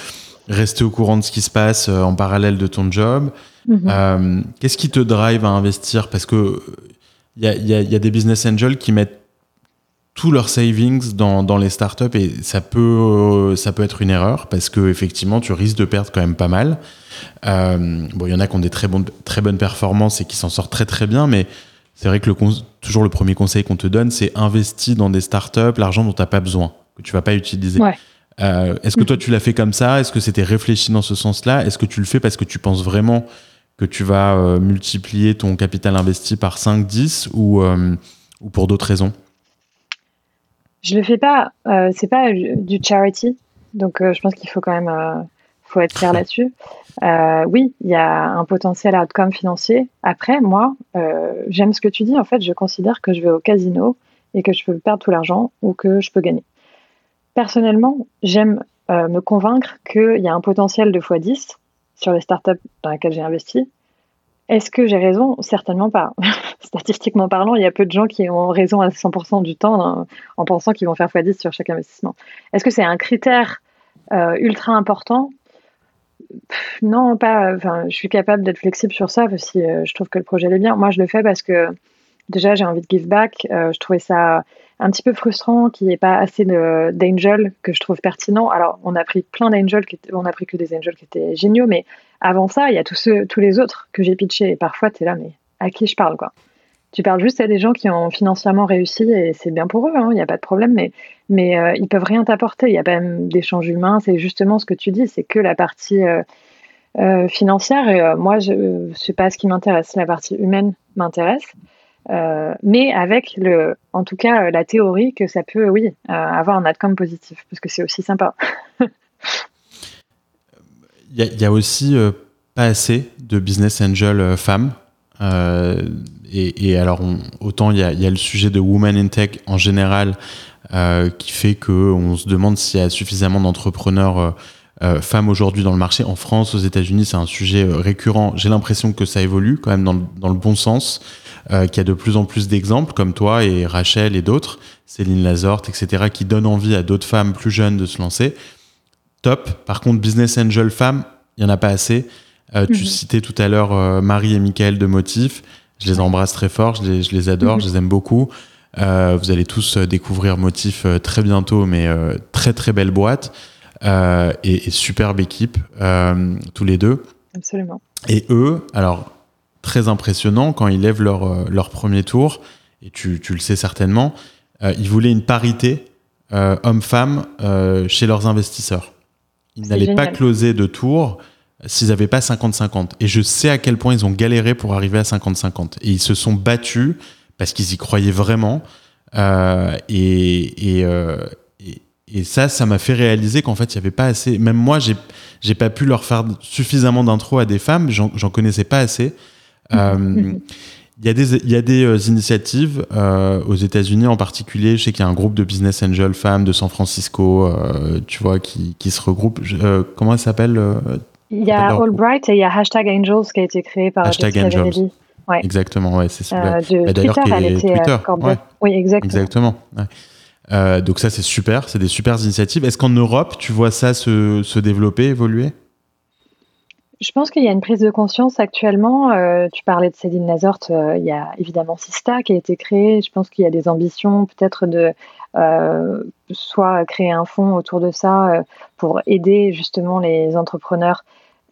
rester au courant de ce qui se passe euh, en parallèle de ton job. Mhm. Euh, qu'est-ce qui te drive à investir? Parce que il y a, des business angels qui mettent tous leurs savings dans, dans les startups et ça peut, euh, ça peut être une erreur parce que effectivement tu risques de perdre quand même pas mal. bon, il y en a qui ont des très, bonnes très bonnes performances et qui s'en sortent très très bien, mais c'est vrai que le, toujours le premier conseil qu'on te donne, c'est investir dans des startups l'argent dont tu n'as pas besoin, que tu vas pas utiliser. Ouais. Euh, est-ce que toi tu l'as fait comme ça? Est-ce que c'était réfléchi dans ce sens-là? Est-ce que tu le fais parce que tu penses vraiment que tu vas euh, multiplier ton capital investi par 5, 10 ou, euh, ou pour d'autres raisons? Je le fais pas, c'est pas du charity, donc je pense qu'il faut quand même faut être clair là-dessus. oui, il y a un potentiel outcome financier. Après, moi, j'aime ce que tu dis. En fait, je considère que je vais au casino et que je peux perdre tout l'argent ou que je peux gagner. Personnellement, j'aime euh, me convaincre qu'il y a un potentiel de x10 sur les startups dans lesquelles j'ai investi. Est-ce que j'ai raison? Certainement pas. Statistiquement parlant, il y a peu de gens qui ont raison à 100% du temps hein, en pensant qu'ils vont faire x10 sur chaque investissement. Est-ce que c'est un critère euh, ultra important? Non, pas. Je suis capable d'être flexible sur ça si euh, je trouve que le projet est bien. Moi, je le fais parce que déjà, j'ai envie de give back. je trouvais ça un petit peu frustrant qu'il n'y ait pas assez d'angels que je trouve pertinents. Alors, on a pris plein d'angels, on a pris que des angels qui étaient géniaux, mais avant ça, il y a tous, les autres que j'ai pitchés. Et parfois, tu es là, mais à qui je parle, quoi? Tu parles juste à des gens qui ont financièrement réussi et c'est bien pour eux, hein, il n'y a pas de problème, mais, mais euh, ils peuvent rien t'apporter. Il y a pas même d'échanges humains, c'est justement ce que tu dis, c'est que la partie euh, euh, financière. Et moi, je sais pas ce qui m'intéresse. La partie humaine m'intéresse. Mais avec le, en tout cas, la théorie que ça peut, oui, avoir un outcome positif, parce que c'est aussi sympa. Il y, a aussi pas assez de business angel femmes. Et, alors, autant il y, a, le sujet de Women in Tech en général euh, qui fait qu'on se demande s'il y a suffisamment d'entrepreneurs euh, euh, femmes aujourd'hui dans le marché. En France, aux États-Unis, c'est un sujet récurrent. J'ai l'impression que ça évolue quand même dans le bon sens, qu'il y a de plus en plus d'exemples comme toi et Rachel et d'autres, Céline Lazorte, etc., qui donnent envie à d'autres femmes plus jeunes de se lancer. Top. Par contre, business angel femmes, il y en a pas assez. Tu mhm. citais tout à l'heure Marie et Michael de Motif. Je les embrasse très fort, je les, je les adore, mhm. je les aime beaucoup. Euh, vous allez tous euh, découvrir Motif euh, très bientôt, mais très très belle boîte et, superbe équipe, tous les deux. Absolument. Et eux, alors très impressionnant quand ils lèvent leur, leur premier tour, et tu, tu le sais certainement, ils voulaient une parité homme-femme chez leurs investisseurs. Ils n'allaient pas closer de tour s'ils n'avaient pas 50-50. Et je sais à quel point ils ont galéré pour arriver à 50-50. Et ils se sont battus parce qu'ils y croyaient vraiment. Euh, euh, et, et, ça, ça m'a fait réaliser qu'en fait, il n'y avait pas assez. Même moi, j'ai, j'ai pas pu leur faire suffisamment d'intro à des femmes. J'en, connaissais pas assez. Euh, il y a des, il y a des initiatives aux États-Unis en particulier. Je sais qu'il y a un groupe de business angel femmes de San Francisco, tu vois, qui, qui se regroupent. comment elle s'appelle il y a Allbright et il y a Hashtag Angels qui a été créé par Hashtag Angels. Ouais. Exactement, ouais, c'est ça. Euh, D'ailleurs, elle était Twitter. Euh, oui, exactement. Exactement. Euh, donc ça, c'est super, c'est des super initiatives. Est-ce qu'en Europe, tu vois ça se, se développer, évoluer? Je pense qu'il y a une prise de conscience actuellement. Euh, tu parlais de Céline Lazorte, euh, il y a évidemment Sista qui a été créé. Je pense qu'il y a des ambitions peut-être de euh, soit créer un fonds autour de ça pour aider justement les entrepreneurs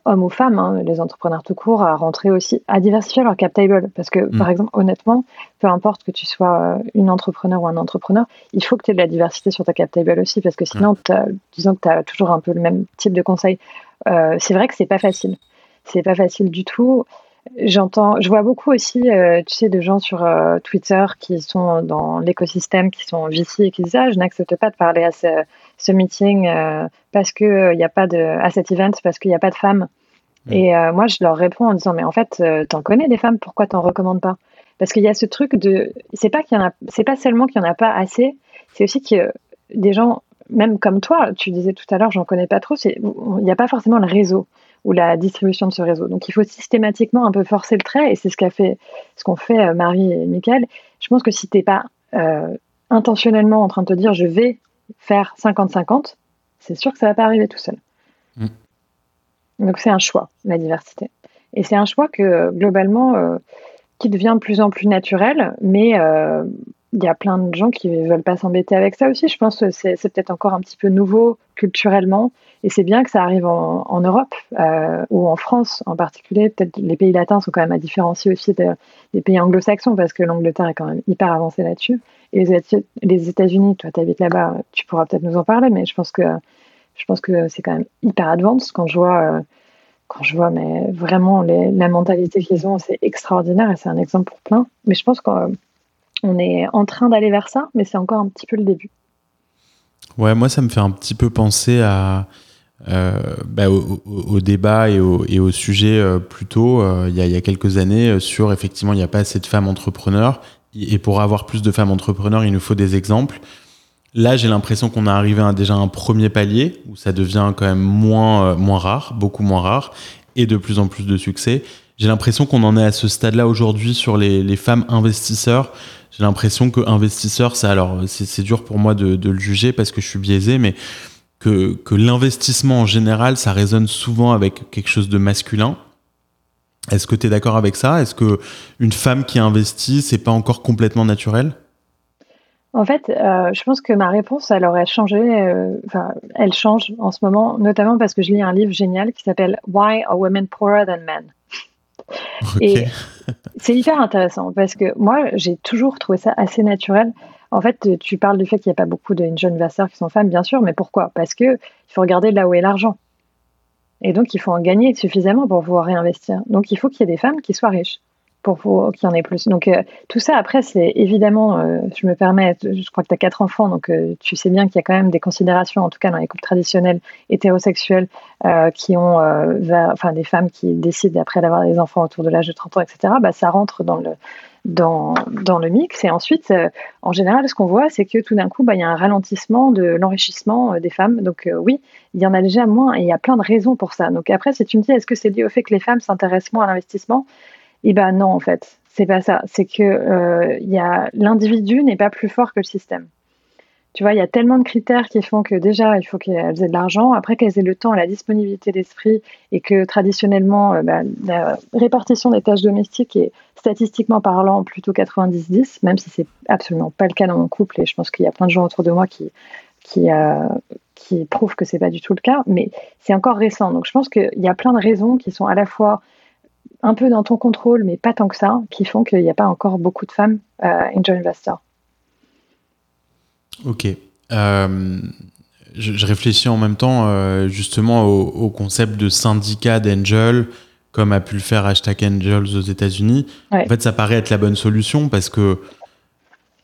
hommes ou femmes, hein, les entrepreneurs tout court, à rentrer aussi, à diversifier leur cap table. Parce que, par mm. exemple, honnêtement, peu importe que tu sois une entrepreneur ou un entrepreneur, il faut que tu aies de la diversité sur ta cap table aussi, parce que sinon, disons que tu as toujours un peu le même type de conseils. Euh, c'est vrai que c'est pas facile. C'est pas facile du tout. J'entends, je vois beaucoup aussi, euh, tu sais, de gens sur euh, Twitter qui sont dans l'écosystème, qui sont VC et qui disent ah, je n'accepte pas de parler à ce, meeting parce que il n'y a pas de à cet event parce qu'il n'y a pas de femmes. Et moi, je leur réponds en disant mais en fait, t'en connais des femmes, pourquoi t'en recommandes pas? Parce qu'il y a ce truc de, c'est pas qu'il y en a, c'est pas seulement qu'il y en a pas assez, c'est aussi que des gens même comme toi, tu disais tout à l'heure, j'en connais pas trop, il n'y a pas forcément le réseau ou la distribution de ce réseau. Donc il faut systématiquement un peu forcer le trait, et c'est ce qu'a fait, ce qu'ont fait euh, Marie et Michael. Je pense que si tu n'es pas euh, intentionnellement en train de te dire je vais faire 50-50, c'est sûr que ça va pas arriver tout seul. Mm. Donc c'est un choix, la diversité. Et c'est un choix que globalement, euh, qui devient de plus en plus naturel, mais il y a plein de gens qui ne veulent pas s'embêter avec ça aussi. Je pense que c'est, peut-être encore un petit peu nouveau culturellement. Et c'est bien que ça arrive en, Europe euh, ou en France en particulier. Peut-être les pays latins sont quand même à différencier aussi des pays anglo-saxons parce que l'Angleterre est quand même hyper avancée là-dessus. Et les, États-Unis, toi tu habites là-bas, tu pourras peut-être nous en parler, mais je pense que, je pense que c'est quand même hyper advanced quand je vois. Euh, quand je vois mais vraiment la mentalité qu'ils ont, c'est extraordinaire et c'est un exemple pour plein. Mais je pense que on est en train d'aller vers ça, mais c'est encore un petit peu le début. Ouais, moi, ça me fait un petit peu penser euh, bah, au, débat et au, et au sujet euh, plutôt euh, il, y a, quelques années sur effectivement il n'y a pas assez de femmes entrepreneurs et pour avoir plus de femmes entrepreneurs il nous faut des exemples. Là j'ai l'impression qu'on a arrivé à déjà un premier palier où ça devient quand même moins, moins rare, beaucoup moins rare et de plus en plus de succès. J'ai l'impression qu'on en est à ce stade-là aujourd'hui sur les femmes investisseurs j'ai l'impression que investisseur, ça, alors c'est dur pour moi de, le juger parce que je suis biaisé, mais que, que l'investissement en général, ça résonne souvent avec quelque chose de masculin. Est-ce que tu es d'accord avec ça? Est-ce que une femme qui investit, c'est pas encore complètement naturel? En fait, euh, je pense que ma réponse, elle aurait changé. Euh, enfin, elle change en ce moment, notamment parce que je lis un livre génial qui s'appelle Why are women poorer than men Et c'est hyper intéressant parce que moi, j'ai toujours trouvé ça assez naturel. En fait, tu parles du fait qu'il n'y a pas beaucoup de jeunes investisseurs qui sont femmes, bien sûr, mais pourquoi? Parce que il faut regarder là où est l'argent. Et donc, il faut en gagner suffisamment pour pouvoir réinvestir. Donc, il faut qu'il y ait des femmes qui soient riches pour, qu'il y en ait plus. Donc euh, tout ça, après, c'est évidemment, euh, je me permets, je crois que tu as quatre enfants, donc euh, tu sais bien qu'il y a quand même des considérations, en tout cas dans les couples traditionnels hétérosexuels, qui ont, enfin des femmes qui décident après d'avoir des enfants autour de l'âge de 30 ans, etc., bah, ça rentre dans le, dans, dans le mix. Et ensuite, en général, ce qu'on voit, c'est que tout d'un coup, bah, il y a un ralentissement de l'enrichissement des femmes. Donc oui, il y en a déjà moins et il y a plein de raisons pour ça. Donc après, si tu me dis, est-ce que c'est lié au fait que les femmes s'intéressent moins à l'investissement? Eh ben non, en fait, c'est pas ça. C'est que euh, y a l'individu n'est pas plus fort que le système. Tu vois, il y a tellement de critères qui font que déjà, il faut qu'elles aient de l'argent, après qu'elles aient le temps, la disponibilité d'esprit, et que traditionnellement, euh, bah, la répartition des tâches domestiques est statistiquement parlant plutôt 90-10, même si c'est absolument pas le cas dans mon couple, et je pense qu'il y a plein de gens autour de moi qui, qui, euh, qui prouvent que c'est pas du tout le cas, mais c'est encore récent. Donc je pense qu'il y a plein de raisons qui sont à la fois un peu dans ton contrôle, mais pas tant que ça, qui font qu'il n'y a pas encore beaucoup de femmes euh, angel investors. Ok. Euh, je, réfléchis en même temps euh, justement au, concept de syndicat d'angel, comme a pu le faire Hashtag Angels aux États-Unis. En fait, ça paraît être la bonne solution parce que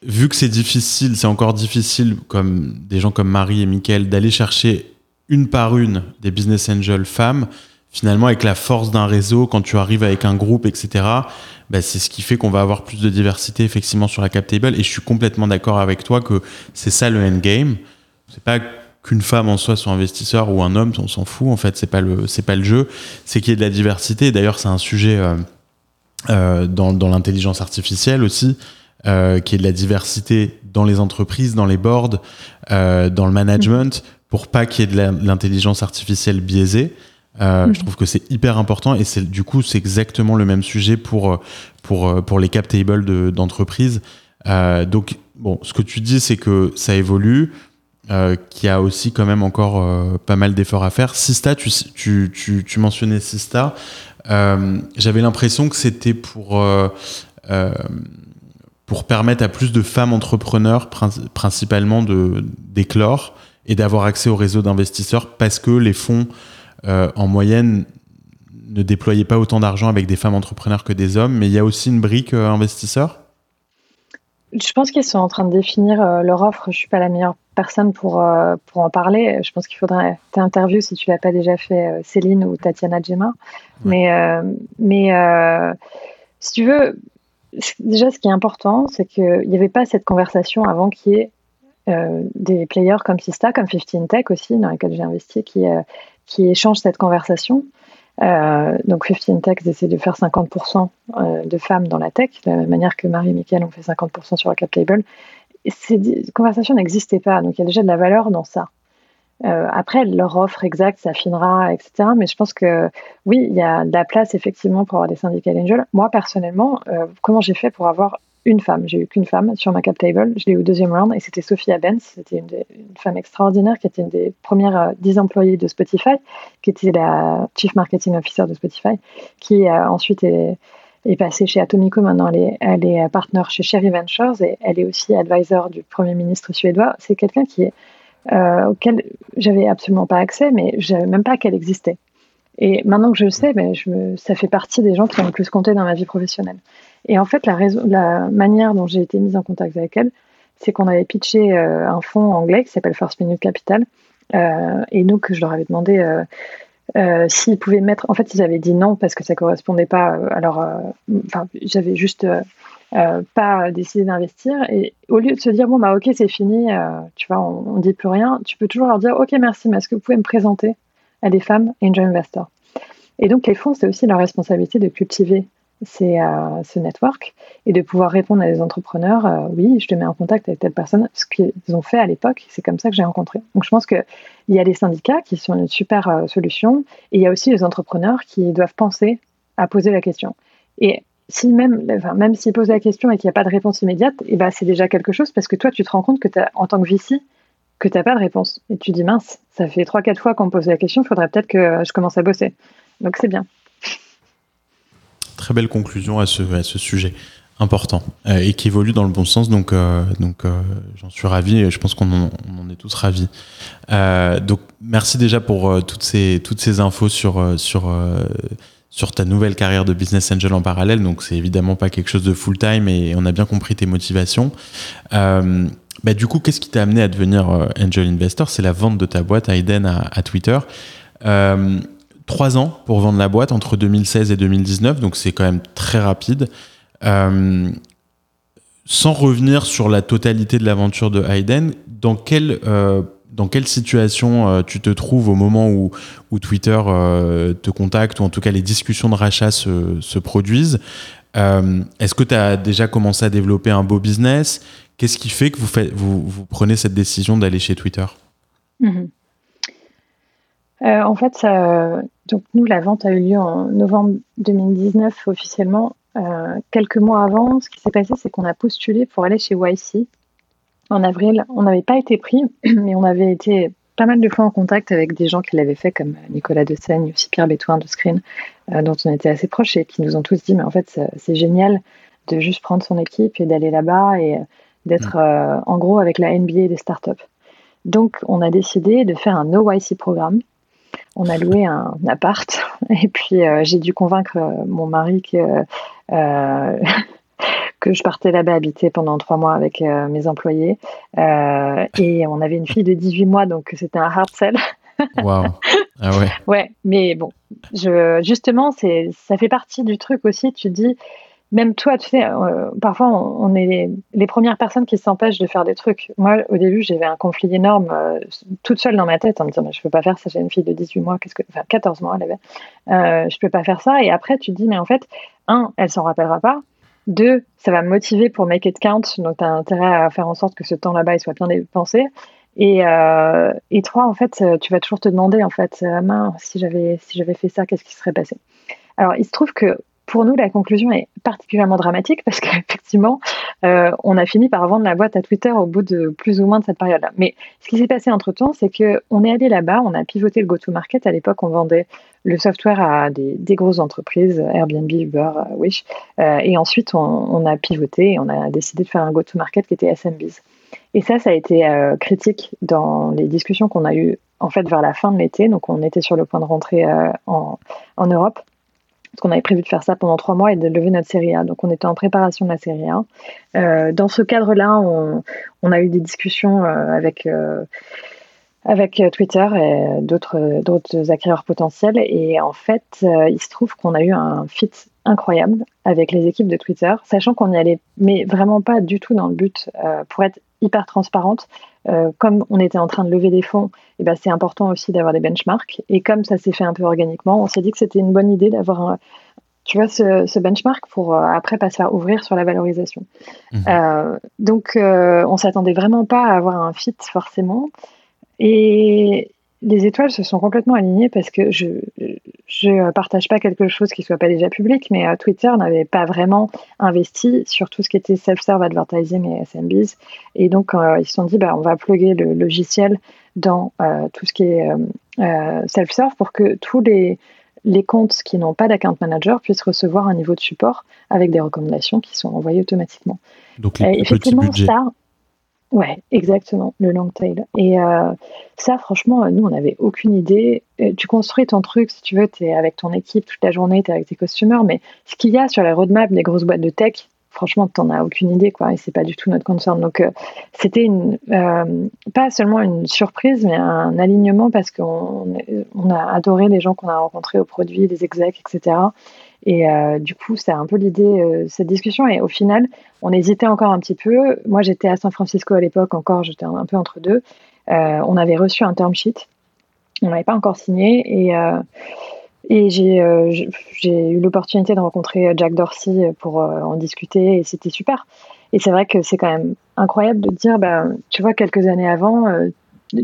vu que c'est difficile, c'est encore difficile, comme des gens comme Marie et Mickaël, d'aller chercher une par une des business angels femmes finalement, avec la force d'un réseau, quand tu arrives avec un groupe, etc., bah, c'est ce qui fait qu'on va avoir plus de diversité effectivement sur la cap table. Et je suis complètement d'accord avec toi que c'est ça le endgame. C'est pas qu'une femme en soi soit investisseur ou un homme, on s'en fout. En fait, c'est pas le c'est pas le jeu. C'est qu'il y ait de la diversité. D'ailleurs, c'est un sujet euh, euh, dans, dans l'intelligence artificielle aussi. Euh, qui est de la diversité dans les entreprises, dans les boards, dans le management, pour pas qu'il y ait de l'intelligence artificielle biaisée. Euh, Je mhm. trouve que c'est hyper important et c'est du coup c'est exactement le même sujet pour euh, pour euh, pour les cap tables d'entreprise. Euh, donc bon, ce que tu dis c'est que ça évolue, euh, qu'il y a aussi quand même encore pas mal d'efforts à faire. Sista, tu tu tu, tu mentionnais Sista. J'avais l'impression que c'était pour pour permettre à plus de femmes entrepreneurs principalement de d'éclore et d'avoir accès au réseau d'investisseurs parce que les fonds euh, en moyenne, ne déployez pas autant d'argent avec des femmes entrepreneurs que des hommes, mais il y a aussi une brique euh, investisseur? Je pense qu'ils sont en train de définir euh, leur offre. Je ne suis pas la meilleure personne pour, pour en parler. Je pense qu'il faudrait t'interview si tu l'as pas déjà fait, Céline ou Tatiana Gemma. Mais, mais si tu veux, déjà, ce qui est important, c'est qu'il n'y avait pas cette conversation avant qu'il y ait des players comme Sista, comme 15 Tech aussi, dans lesquels j'ai investi, qui, qui échangent cette conversation. Euh, donc 15 Tech essaie de faire 50% euh, de femmes dans la tech, de la même manière que Marie et Michael ont fait 50% sur la cap table. Ces conversations n'existaient pas, donc il y a déjà de la valeur dans ça. Euh, après, leur offre exacte s'affinera, etc. Mais je pense que oui, il y a de la place effectivement pour avoir des syndicats angels. Moi, personnellement, euh, comment j'ai fait pour avoir une femme. J'ai eu qu'une femme sur ma cap table. Je l'ai eu au deuxième round et c'était Sophia Benz. C'était une, femme extraordinaire qui était une des premières euh, dix employées de Spotify, qui était la Chief Marketing Officer de Spotify, qui euh, ensuite est, passée chez Atomico. Maintenant, elle est, elle est partenaire chez Sherry Ventures et elle est aussi advisor du Premier ministre suédois. C'est quelqu'un qui est, euh, auquel j'avais absolument pas accès, mais je savais même pas qu'elle existait. Et maintenant que je le sais, ben, ça fait partie des gens qui ont le plus compté dans ma vie professionnelle. Et en fait, la, manière dont j'ai été mise en contact avec elle, c'est qu'on avait pitché euh, un fonds anglais qui s'appelle First Minute Capital. Euh, et que je leur avais demandé euh, s'ils pouvaient mettre. En fait, ils avaient dit non parce que ça correspondait pas. Alors, j'avais juste pas décidé d'investir. Et au lieu de se dire bon bah ok c'est fini, tu vois, on, on dit plus rien, tu peux toujours leur dire ok merci, mais est-ce que vous pouvez me présenter à des femmes angel investors Et donc les fonds, c'est aussi leur responsabilité de cultiver c'est euh, ce network et de pouvoir répondre à des entrepreneurs, euh, oui, je te mets en contact avec telle personne, ce qu'ils ont fait à l'époque, c'est comme ça que j'ai rencontré. Donc je pense qu'il y a les syndicats qui sont une super euh, solution et il y a aussi les entrepreneurs qui doivent penser à poser la question. Et si même, même s'ils posent la question et qu'il n'y a pas de réponse immédiate, et eh ben, c'est déjà quelque chose parce que toi, tu te rends compte que en tant que VC, que tu n'as pas de réponse. Et tu dis, mince, ça fait 3-4 fois qu'on me pose la question, il faudrait peut-être que je commence à bosser. Donc c'est bien. Très belle conclusion à ce, sujet important euh, et qui évolue dans le bon sens. Donc, euh, donc euh, j'en suis ravi et je pense qu'on en, on en est tous ravis. donc, merci déjà pour toutes ces toutes ces infos sur sur sur ta nouvelle carrière de business angel en parallèle. Donc, c'est évidemment pas quelque chose de full time et on a bien compris tes motivations. Bah, du coup, qu'est-ce qui t'a amené à devenir angel investor? C'est la vente de ta boîte Aiden à, à Twitter. Trois ans pour vendre la boîte entre 2016 et 2019, donc c'est quand même très rapide. Euh, sans revenir sur la totalité de l'aventure de Hayden, dans quelle, euh, dans quelle situation euh, tu te trouves au moment où, Twitter te contacte, ou en tout cas les discussions de rachat se, se produisent Est-ce que tu as déjà commencé à développer un beau business? Qu'est-ce qui fait que vous, faites, vous, vous prenez cette décision d'aller chez Twitter? Mhm. En fait, donc nous, la vente a eu lieu en novembre 2019 officiellement euh, quelques mois avant, ce qui s'est passé, c'est qu'on a postulé pour aller chez YC en avril. On n'avait pas été pris, mais on avait été pas mal de fois en contact avec des gens qui l'avaient fait, comme Nicolas Dessaigne, aussi Pierre Bétouin de Screen, euh, dont on était assez proches et qui nous ont tous dit, mais en fait, c'est génial de juste prendre son équipe et d'aller là-bas et d'être euh, en gros avec la NBA des startups. Donc, on a décidé de faire un OYC programme on a loué un, appart et puis euh, j'ai dû convaincre euh, mon mari que, euh, que je partais là-bas habiter pendant trois mois avec mes employés. et on avait une fille de 18 mois, donc c'était un hard sell. Waouh! Ah ouais. Ouais, mais bon, je, justement, ça fait partie du truc aussi. Tu dis, même toi, tu sais, euh, parfois on, est les, premières personnes qui s'empêchent de faire des trucs. Moi, au début, j'avais un conflit énorme, euh, toute seule dans ma tête, en me disant, mais je peux pas faire ça, j'ai une fille de 18 mois, qu'est-ce que, enfin 14 mois, elle avait, euh, je peux pas faire ça. Et après, tu te dis, mais en fait, un, elle s'en rappellera pas. Deux, ça va me motiver pour make it count, donc tu as intérêt à faire en sorte que ce temps là-bas soit bien dépensé. Et, euh, et trois, en fait, tu vas toujours te demander, en fait, si j'avais si j'avais fait ça, qu'est-ce qui serait passé? Alors, il se trouve que pour nous, la conclusion est particulièrement dramatique parce qu'effectivement, euh, on a fini par vendre la boîte à Twitter au bout de plus ou moins de cette période-là. Mais ce qui s'est passé entre-temps, c'est qu'on est allé là-bas, on a pivoté le go-to-market. À l'époque, on vendait le software à des, grosses entreprises, Airbnb, Uber, euh, Wish. Euh, et ensuite, on, a pivoté et on a décidé de faire un go-to-market qui était SMBs. Et ça, ça a été critique dans les discussions qu'on a eues en fait vers la fin de l'été. Donc, on était sur le point de rentrer en, en Europe parce qu'on avait prévu de faire ça pendant trois mois et de lever notre série A. Donc on était en préparation de la série A. Euh, dans ce cadre-là, on, a eu des discussions euh, avec, euh, avec Twitter et d'autres, d'autres acquéreurs potentiels. Et en fait, il se trouve qu'on a eu un fit incroyable avec les équipes de Twitter, sachant qu'on y allait, mais vraiment pas du tout dans le but pour être hyper transparente. Euh, comme on était en train de lever des fonds, et eh ben c'est important aussi d'avoir des benchmarks. Et comme ça s'est fait un peu organiquement, on s'est dit que c'était une bonne idée d'avoir tu vois, ce, benchmark pour euh, après passer à ouvrir sur la valorisation. Mmh. Euh, donc, on s'attendait vraiment pas à avoir un fit forcément. Et, les étoiles se sont complètement alignées parce que je je partage pas quelque chose qui soit pas déjà public, mais euh, Twitter n'avait pas vraiment investi sur tout ce qui était self-serve advertising et SMBs, et donc euh, ils se sont dit bah on va plugger le logiciel dans euh, tout ce qui est self-serve pour que tous les les comptes qui n'ont pas d'account manager puissent recevoir un niveau de support avec des recommandations qui sont envoyées automatiquement. Donc les effectivement, ça, Ouais, exactement, le long tail. Et euh, ça, franchement, nous, on n'avait aucune idée. Euh, tu construis ton truc, si tu veux, tu es avec ton équipe toute la journée, tu es avec tes costumeurs, mais ce qu'il y a sur la roadmap des grosses boîtes de tech, franchement, tu n'en as aucune idée, quoi, et c'est pas du tout notre concern. Donc, euh, c'était pas seulement une surprise, mais un alignement parce qu'on on a adoré les gens qu'on a rencontrés au produit, les execs, etc. Et euh, du coup, c'est un peu l'idée, euh, cette discussion. Et au final, on hésitait encore un petit peu. Moi, j'étais à San Francisco à l'époque, encore, j'étais un, peu entre deux. Euh, on avait reçu un term sheet. On n'avait pas encore signé. Et, et j'ai eu l'opportunité de rencontrer Jack Dorsey pour en discuter. Et c'était super. Et c'est vrai que c'est quand même incroyable de dire, bah, tu vois, quelques années avant,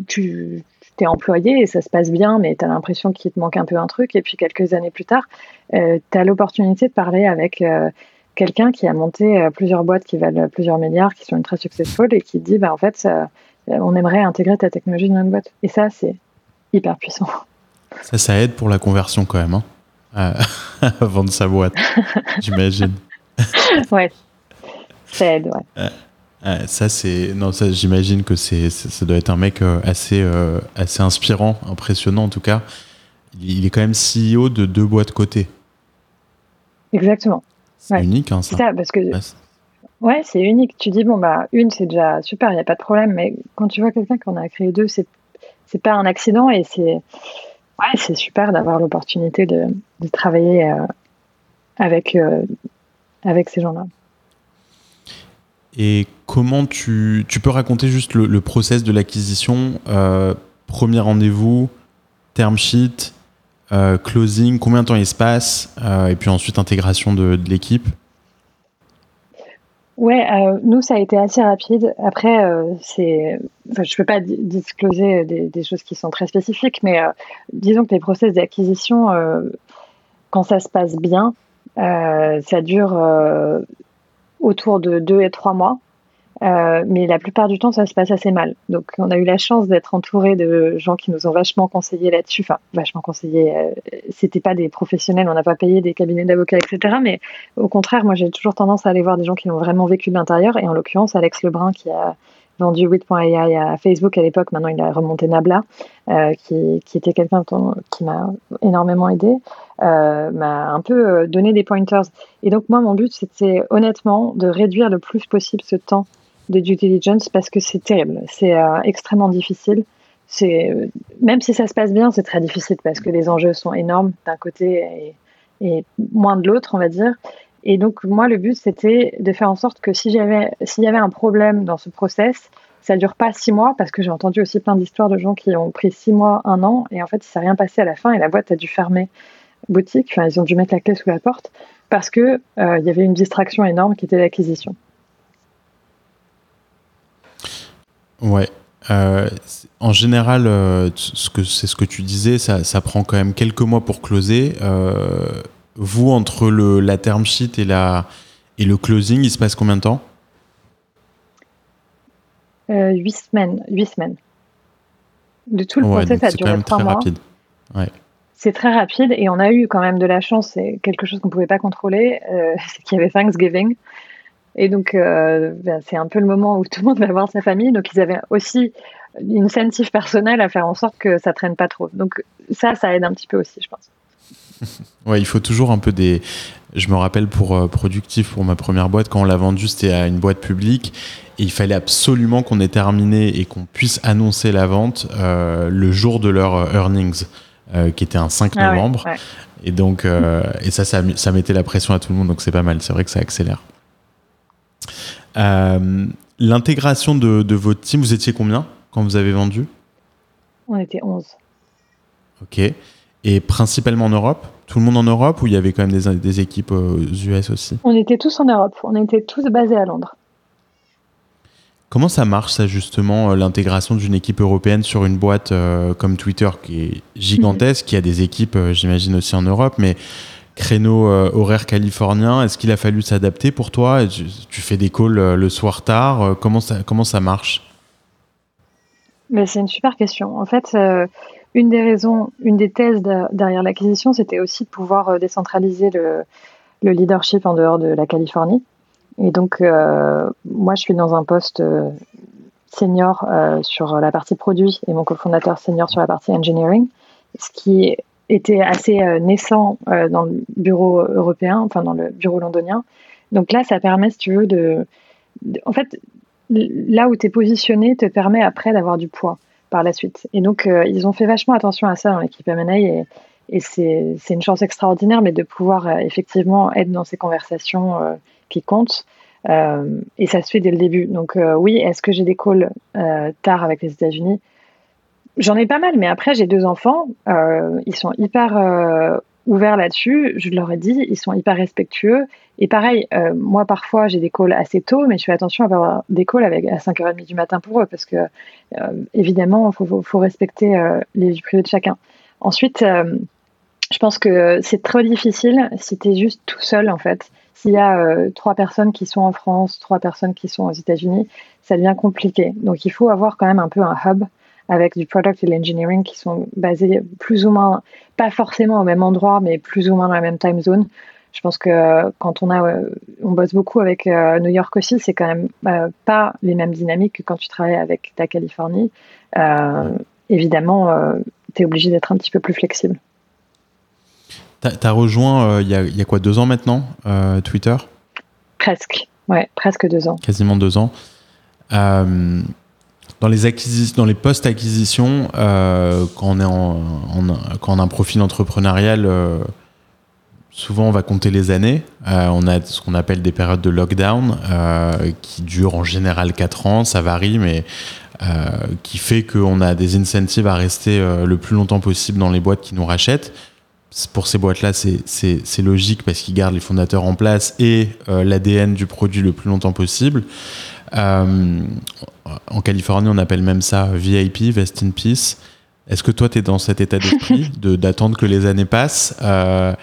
tu, tu es employé et ça se passe bien, mais tu as l'impression qu'il te manque un peu un truc. Et puis quelques années plus tard, euh, tu as l'opportunité de parler avec euh, quelqu'un qui a monté euh, plusieurs boîtes qui valent plusieurs milliards, qui sont très successful et qui dit bah, en fait, on aimerait intégrer ta technologie dans notre boîte. Et ça, c'est hyper puissant. Ça, ça aide pour la conversion quand même. Hein vendre sa boîte, j'imagine. ouais, ça aide, ouais. Ça c'est non ça j'imagine que c'est ça doit être un mec assez assez inspirant impressionnant en tout cas il est quand même CEO de deux boîtes cotées exactement c'est unique hein, ça. ça parce que Ouais, c'est unique. Tu dis, bon, bah, une, c'est déjà super, il n'y a pas de problème. Mais quand tu vois quelqu'un qui en a créé deux, c'est, c'est pas un accident et c'est, ouais, c'est super d'avoir l'opportunité de, de travailler euh, avec, euh, avec ces gens-là. Et comment tu, tu peux raconter juste le, le process de l'acquisition euh, Premier rendez-vous, term sheet, closing, combien de temps il se passe Et puis ensuite intégration de, de l'équipe? Ouais, euh, nous ça a été assez rapide. Après, euh, c'est, je peux pas discloser des, choses qui sont très spécifiques, mais euh, disons que les process d'acquisition, quand ça se passe bien, ça dure autour de deux et trois mois. Euh, mais la plupart du temps, ça se passe assez mal. Donc, on a eu la chance d'être entouré de gens qui nous ont vachement conseillé là-dessus. Enfin, vachement conseillé. Euh, C'était pas des professionnels, on n'a pas payé des cabinets d'avocats, etc. Mais au contraire, moi, j'ai toujours tendance à aller voir des gens qui l'ont vraiment vécu de l'intérieur. Et en l'occurrence, Alex Lebrun, qui a vendu 8.ai à Facebook à l'époque, maintenant il a remonté Nabla, euh, qui, était quelqu'un qui m'a énormément aidé, euh, m'a un peu euh, donné des pointers. Et donc moi, mon but, c'était honnêtement de réduire le plus possible ce temps de due diligence parce que c'est terrible, c'est extrêmement difficile. C'est même si ça se passe bien, c'est très difficile parce que les enjeux sont énormes d'un côté et, moins de l'autre, on va dire. Et donc moi, le but c'était de faire en sorte que si j'avais, s'il y avait un problème dans ce process, ça dure pas six mois parce que j'ai entendu aussi plein d'histoires de gens qui ont pris six mois, un an et en fait il s'est rien passé à la fin et la boîte a dû fermer boutique. Enfin, ils ont dû mettre la clé sous la porte parce que euh, il y avait une distraction énorme qui était l'acquisition. Ouais. Euh, en général, euh, c'est ce que tu disais, ça, prend quand même quelques mois pour closer. Vous, entre le, la term sheet et, la, et le closing, il se passe combien de temps Huit semaines. Huit semaines. De tout le ouais, process, ça a duré trois mois. Rapide. Ouais. C'est très rapide et on a eu quand même de la chance. C'est quelque chose qu'on ne pouvait pas contrôler. c'est qu'il y avait Thanksgiving. Et donc, euh, ben, c'est un peu le moment où tout le monde va voir sa famille. Donc, ils avaient aussi une incentive personnelle à faire en sorte que ça traîne pas trop. Donc, ça, ça aide un petit peu aussi, je pense. Ouais, il faut toujours un peu des. Je me rappelle pour euh, Productif, pour ma première boîte, quand on l'a vendu, c'était à une boîte publique. Et il fallait absolument qu'on ait terminé et qu'on puisse annoncer la vente euh, le jour de leur euh, earnings, euh, qui était un 5 ah novembre. Ouais, ouais. Et donc, et ça, ça, ça mettait la pression à tout le monde. Donc, c'est pas mal. C'est vrai que ça accélère. L'intégration de, de, votre team, vous étiez combien quand vous avez vendu? On était 11. Ok. Et principalement en Europe Tout le monde en Europe ou il y avait quand même des, des équipes aux US aussi? On était tous en Europe. On était tous basés à Londres. Comment ça marche, ça, justement, euh, l'intégration d'une équipe européenne sur une boîte euh, comme Twitter, qui est gigantesque, mmh. qui a des équipes, euh, j'imagine, aussi en Europe, mais créneau euh, horaire californien Est-ce qu'il a fallu s'adapter pour toi? Tu, tu, fais des calls euh, le soir tard euh, comment, ça, comment ça marche? C'est une super question. En fait, euh, une des raisons, une des thèses de, derrière l'acquisition, c'était aussi de pouvoir euh, décentraliser le, le, leadership en dehors de la Californie. Et donc, euh, moi, je suis dans un poste senior sur la partie produit et mon cofondateur senior sur la partie engineering, ce qui était assez euh, naissant euh, dans le bureau européen, enfin dans le bureau londonien. Donc là, ça permet, si tu veux, de. en fait, là où tu es positionné te permet après d'avoir du poids par la suite. Et donc, euh, ils ont fait vachement attention à ça dans l'équipe M&A et, et c'est une chance extraordinaire, mais de pouvoir euh, effectivement être dans ces conversations euh, qui comptent. Et ça se fait dès le début. Donc oui, est-ce que j'ai des calls tard avec les États-Unis? J'en ai pas mal, mais après, j'ai deux enfants. Ils sont hyper ouverts là-dessus. Je leur ai dit, ils sont hyper respectueux. Et pareil, euh, moi, parfois, j'ai des calls assez tôt, mais je fais attention à avoir des calls à 5h30 du matin pour eux, parce que, euh, évidemment, il faut, faut, respecter euh, les vies privées de chacun. Ensuite, je pense que c'est trop difficile si tu es juste tout seul, en fait. S'il y a trois personnes qui sont en France, trois personnes qui sont aux États-Unis, ça devient compliqué. Donc, il faut avoir quand même un peu un hub avec du product et de l'engineering qui sont basés plus ou moins, pas forcément au même endroit, mais plus ou moins dans la même time zone. Je pense que quand on a, on bosse beaucoup avec New York aussi, c'est quand même pas les mêmes dynamiques que quand tu travailles avec ta Californie. évidemment, tu es obligé d'être un petit peu plus flexible. Tu as, rejoint il y, y, a quoi, deux ans maintenant, Twitter? Presque, ouais, presque deux ans. Quasiment deux ans. Euh, dans les, dans les post-acquisitions, euh, quand, on a un profil entrepreneurial, euh, souvent on va compter les années. on a ce qu'on appelle des périodes de lockdown qui durent en général 4 ans, ça varie, mais qui fait qu'on a des incentives à rester le plus longtemps possible dans les boîtes qui nous rachètent pour ces boîtes-là, c'est logique parce qu'ils gardent les fondateurs en place et euh, l'ADN du produit le plus longtemps possible. Euh, en Californie, on appelle même ça VIP, Vest in Peace. Est-ce que toi, tu es dans cet état d'esprit d'attendre que les années passent? Euh,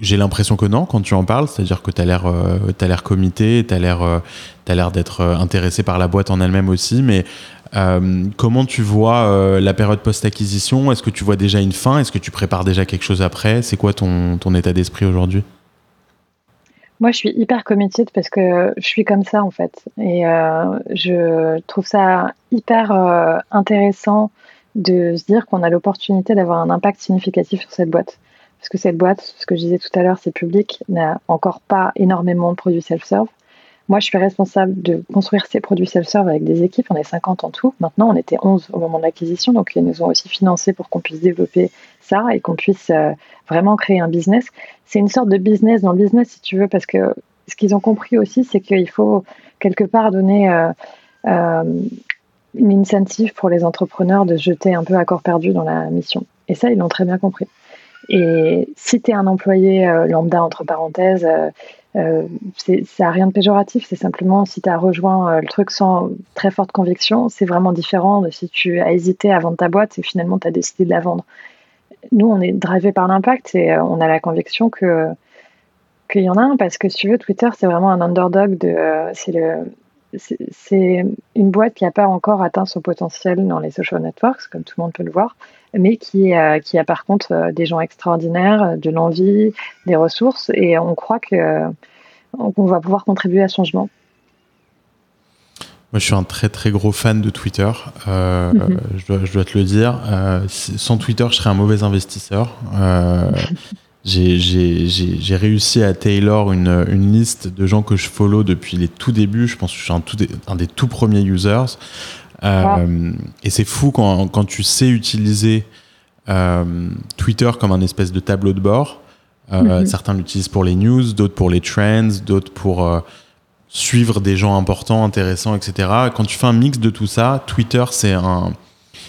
J'ai l'impression que non quand tu en parles, c'est-à-dire que tu as l'air l'air comité, tu as l'air d'être intéressé par la boîte en elle-même aussi, mais euh, comment tu vois euh, la période post-acquisition? Est-ce que tu vois déjà une fin? Est-ce que tu prépares déjà quelque chose après? C'est quoi ton, ton état d'esprit aujourd'hui? Moi, je suis hyper committed parce que je suis comme ça en fait. Et euh, je trouve ça hyper intéressant de se dire qu'on a l'opportunité d'avoir un impact significatif sur cette boîte. Parce que cette boîte, ce que je disais tout à l'heure, c'est public, n'a encore pas énormément de produits self-serve. Moi, je suis responsable de construire ces produits self-serve avec des équipes. On est 50 en tout. Maintenant, on était 11 au moment de l'acquisition. Donc, ils nous ont aussi financé pour qu'on puisse développer ça et qu'on puisse euh, vraiment créer un business. C'est une sorte de business dans le business, si tu veux, parce que ce qu'ils ont compris aussi, c'est qu'il faut quelque part donner euh, euh, une incentive pour les entrepreneurs de jeter un peu à corps perdu dans la mission. Et ça, ils l'ont très bien compris. Et si tu es un employé lambda, entre parenthèses, euh, ça n'a rien de péjoratif, c'est simplement si tu as rejoint euh, le truc sans très forte conviction, c'est vraiment différent de si tu as hésité à vendre ta boîte et finalement tu as décidé de la vendre. Nous, on est drivé par l'impact et euh, on a la conviction que qu'il y en a un parce que si tu veux, Twitter, c'est vraiment un underdog de. c'est le c'est une boîte qui n'a pas encore atteint son potentiel dans les social networks, comme tout le monde peut le voir, mais qui, qui a par contre des gens extraordinaires, de l'envie, des ressources, et on croit que on va pouvoir contribuer à ce changement. Moi, je suis un très très gros fan de Twitter. Euh, mhm. je, dois, te le dire. Euh, sans Twitter, je serais un mauvais investisseur. Euh, j'ai réussi à tailor une, une, liste de gens que je follow depuis les tout débuts. Je pense que je suis un, tout, un des tout premiers users. Et c'est fou quand, quand, tu sais utiliser Twitter comme un espèce de tableau de bord. Euh, mhm. Certains l'utilisent pour les news, d'autres pour les trends, d'autres pour euh, suivre des gens importants, intéressants, etc. Quand tu fais un mix de tout ça, Twitter, c'est un,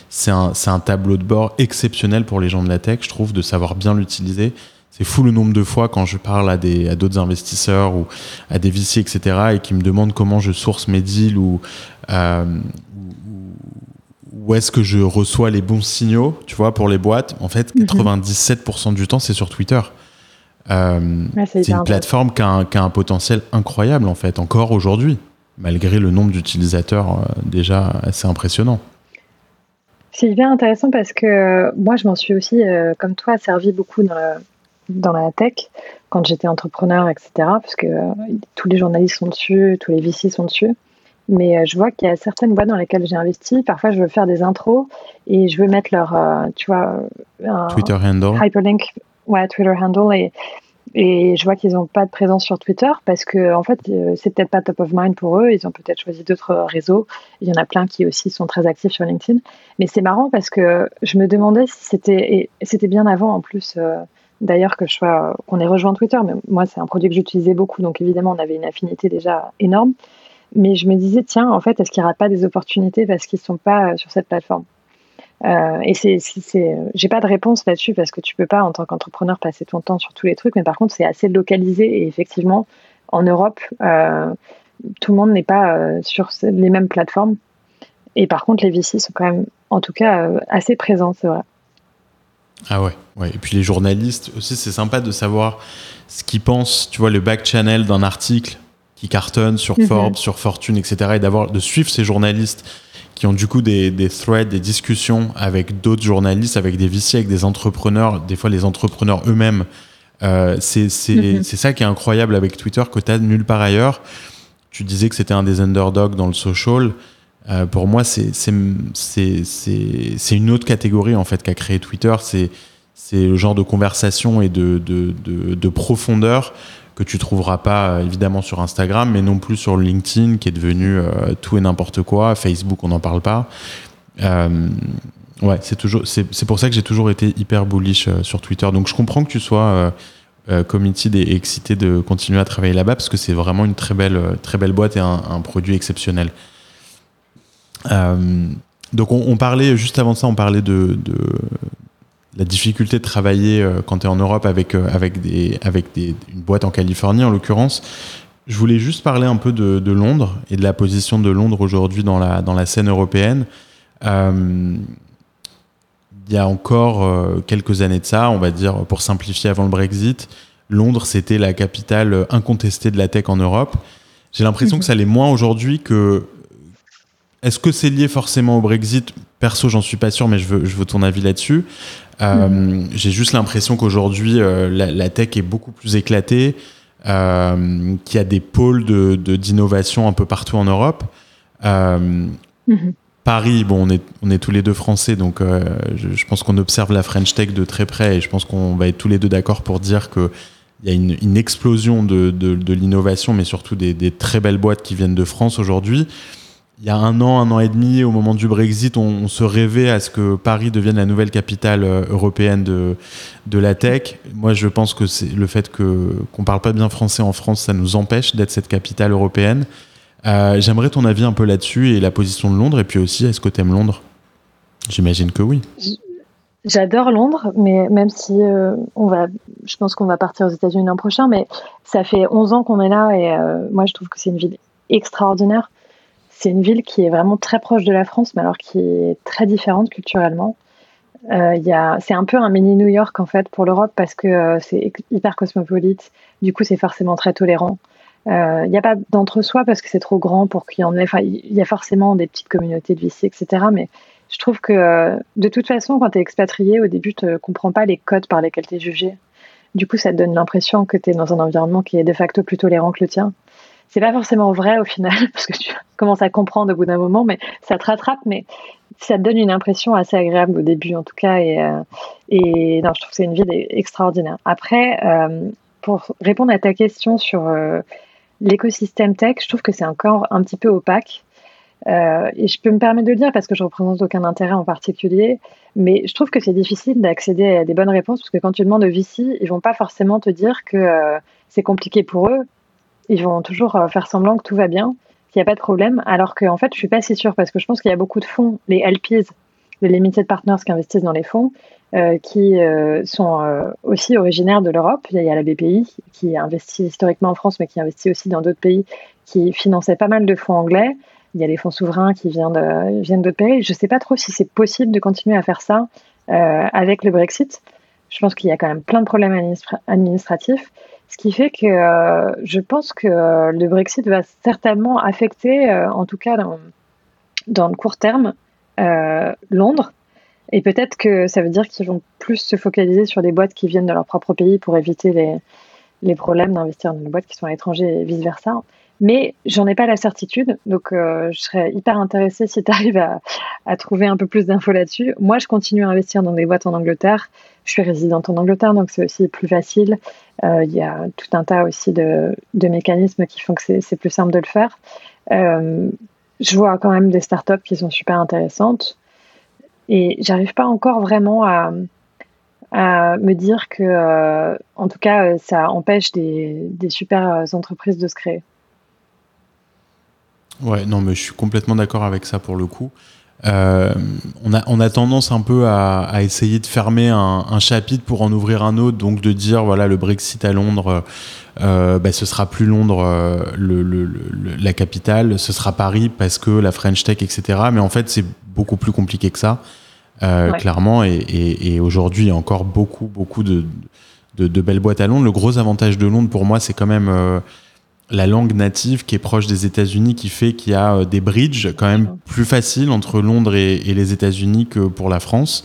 c'est un, un, tableau de bord exceptionnel pour les gens de la tech, je trouve, de savoir bien l'utiliser. C'est fou le nombre de fois quand je parle à, des, à d'autres investisseurs ou à des VC, etc., et qui me demandent comment je source mes deals ou euh, où est-ce que je reçois les bons signaux, tu vois, pour les boîtes. En fait, 97% mhm. du temps, c'est sur Twitter. Euh, c'est une plateforme qui a, un, potentiel incroyable en fait, encore aujourd'hui, malgré le nombre d'utilisateurs euh, déjà assez impressionnant. C'est hyper intéressant parce que euh, moi, je m'en suis aussi, comme toi, servi beaucoup dans la, dans la tech quand j'étais entrepreneur, etc. Parce que tous les journalistes sont dessus, tous les VC sont dessus. Mais je vois qu'il y a certaines boîtes dans lesquelles j'ai investi. Parfois, je veux faire des intros et je veux mettre leur, tu vois, Twitter handle. Hyperlink ouais, Twitter handle et, et je vois qu'ils n'ont pas de présence sur Twitter parce que en fait euh, c'est peut-être pas top of mind pour eux. Ils ont peut-être choisi d'autres réseaux. Il y en a plein qui aussi sont très actifs sur LinkedIn. Mais c'est marrant parce que je me demandais si c'était et c'était bien avant en plus. D'ailleurs que je sois qu'on ait rejoint Twitter, mais moi c'est un produit que j'utilisais beaucoup, donc évidemment on avait une affinité déjà énorme. Mais je me disais tiens en fait est-ce qu'il n'y aura pas des opportunités parce qu'ils sont pas euh, sur cette plateforme? Euh, et c'est, c'est, j'ai pas de réponse là-dessus parce que tu peux pas en tant qu'entrepreneur passer ton temps sur tous les trucs, mais par contre c'est assez localisé et effectivement en Europe euh, tout le monde n'est pas sur les mêmes plateformes et par contre les VC sont quand même en tout cas assez présents, c'est vrai. Ah ouais, ouais, et puis les journalistes aussi c'est sympa de savoir ce qu'ils pensent, tu vois le back channel d'un article qui cartonne sur mhm. Forbes, sur Fortune, etc. et d'avoir de suivre ces journalistes qui ont du coup des, des threads, des discussions avec d'autres journalistes, avec des VC, avec des entrepreneurs, des fois les entrepreneurs eux-mêmes. Euh, c'est mm-hmm. ça qui est incroyable avec Twitter, que tu as nulle part ailleurs. Tu disais que c'était un des underdogs dans le social. Euh, pour moi, c'est une autre catégorie en fait qu'a créé Twitter. C'est le genre de conversation et de, de, de, de profondeur que tu trouveras pas euh, évidemment sur Instagram, mais non plus sur LinkedIn, qui est devenu euh, tout et n'importe quoi. Facebook, on n'en parle pas. Ouais, c'est toujours, c'est pour ça que j'ai toujours été hyper bullish sur Twitter. Donc je comprends que tu sois committed et excité de continuer à travailler là-bas parce que c'est vraiment une très belle, très belle boîte et un, produit exceptionnel. Donc on, parlait juste avant ça, on parlait de, la difficulté de travailler euh, quand tu es en Europe avec, euh, une boîte en Californie en l'occurrence. Je voulais juste parler un peu de, de, Londres et de la position de Londres aujourd'hui dans la, scène européenne. Euh, il y a encore quelques années de ça, on va dire, pour simplifier avant le Brexit, Londres, c'était la capitale incontestée de la tech en Europe. J'ai l'impression que ça l'est moins aujourd'hui que. Est-ce que c'est lié forcément au Brexit? Perso, j'en suis pas sûr, mais je veux, je veux ton avis là-dessus. Euh, j'ai juste l'impression qu'aujourd'hui, euh, la, tech est beaucoup plus éclatée, euh, qu'il y a des pôles de, d'innovation un peu partout en Europe. Mhm. Paris, bon, on est, on est tous les deux français, donc je, pense qu'on observe la French Tech de très près et je pense qu'on va être tous les deux d'accord pour dire qu'il y a une, une explosion de, de, de, l'innovation, mais surtout des, des, très belles boîtes qui viennent de France aujourd'hui il y a un an, un an et demi, au moment du Brexit, on, se rêvait à ce que Paris devienne la nouvelle capitale euh, européenne de, de la tech. Moi, je pense que c'est le fait que qu'on parle pas bien français en France, ça nous empêche d'être cette capitale européenne. Euh, j'aimerais ton avis un peu là-dessus et la position de Londres. Et puis aussi, est-ce que tu aimes Londres? J'imagine que oui. J'adore Londres, mais même si euh, on va, je pense qu'on va partir aux États-Unis l'an prochain, mais ça fait 11 ans qu'on est là et moi je trouve que c'est une ville extraordinaire c'est une ville qui est vraiment très proche de la France, mais alors qui est très différente culturellement. Euh, c'est un peu un mini New York en fait pour l'Europe parce que euh, c'est hyper cosmopolite. Du coup, c'est forcément très tolérant. Euh, il n'y a pas d'entre-soi parce que c'est trop grand pour qu'il y en ait. Il y a forcément des petites communautés de VC, etc. Mais je trouve que de toute façon, quand tu es expatrié, au début, tu ne comprends pas les codes par lesquels tu es jugé. Du coup, ça te donne l'impression que tu es dans un environnement qui est de facto plus tolérant que le tien c'est pas forcément vrai au final, parce que tu commences à comprendre au bout d'un moment, mais ça te rattrape, mais ça te donne une impression assez agréable au début en tout cas. Et, euh, et non, je trouve que c'est une ville extraordinaire. Après, euh, pour répondre à ta question sur euh, l'écosystème tech, je trouve que c'est encore un petit peu opaque. et je peux me permettre de le dire parce que je représente aucun intérêt en particulier, mais je trouve que c'est difficile d'accéder à des bonnes réponses parce que quand tu demandes au VC, ils vont pas forcément te dire que c'est compliqué pour eux ils vont toujours euh, faire semblant que tout va bien, qu'il n'y a pas de problème, alors qu'en en fait, je suis pas si sûre parce que je pense qu'il y a beaucoup de fonds, les LPs, les limited partners qui investissent dans les fonds, euh, qui euh, sont aussi originaires de l'Europe. Il y a la BPI qui investit historiquement en France, mais qui investit aussi dans d'autres pays, qui finançait pas mal de fonds anglais. Il y a les fonds souverains qui viennent d'autres pays. Je ne sais pas trop si c'est possible de continuer à faire ça avec le Brexit. Je pense qu'il y a quand même plein de problèmes administratifs. Ce qui fait que euh, je pense que euh, le Brexit va certainement affecter, euh, en tout cas dans, le court terme, Londres. Et peut-être que ça veut dire qu'ils vont plus se focaliser sur des boîtes qui viennent de leur propre pays pour éviter les, les problèmes d'investir dans des boîtes qui sont à l'étranger et vice-versa. Mais j'en ai pas la certitude, donc je serais hyper intéressée si tu arrives à, trouver un peu plus d'infos là-dessus. Moi, je continue à investir dans des boîtes en Angleterre. Je suis résidente en Angleterre, donc c'est aussi plus facile. Euh, il y a tout un tas aussi de, mécanismes qui font que c'est plus simple de le faire. Euh, je vois quand même des startups qui sont super intéressantes et j'arrive pas encore vraiment à, me dire que, euh, en tout cas, ça empêche des, super entreprises de se créer. Ouais, non, mais je suis complètement d'accord avec ça pour le coup. Euh, on, a, on a tendance un peu à, essayer de fermer un, chapitre pour en ouvrir un autre, donc de dire voilà le Brexit à Londres, euh, bah, ce sera plus Londres euh, le, la capitale, ce sera Paris parce que la French Tech, etc. Mais en fait c'est beaucoup plus compliqué que ça, clairement. Et, aujourd'hui il y a encore beaucoup beaucoup de, de, belles boîtes à Londres. Le gros avantage de Londres pour moi c'est quand même la langue native qui est proche des États-Unis qui fait qu'il y a des bridges quand même plus faciles entre Londres et, les États-Unis que pour la France.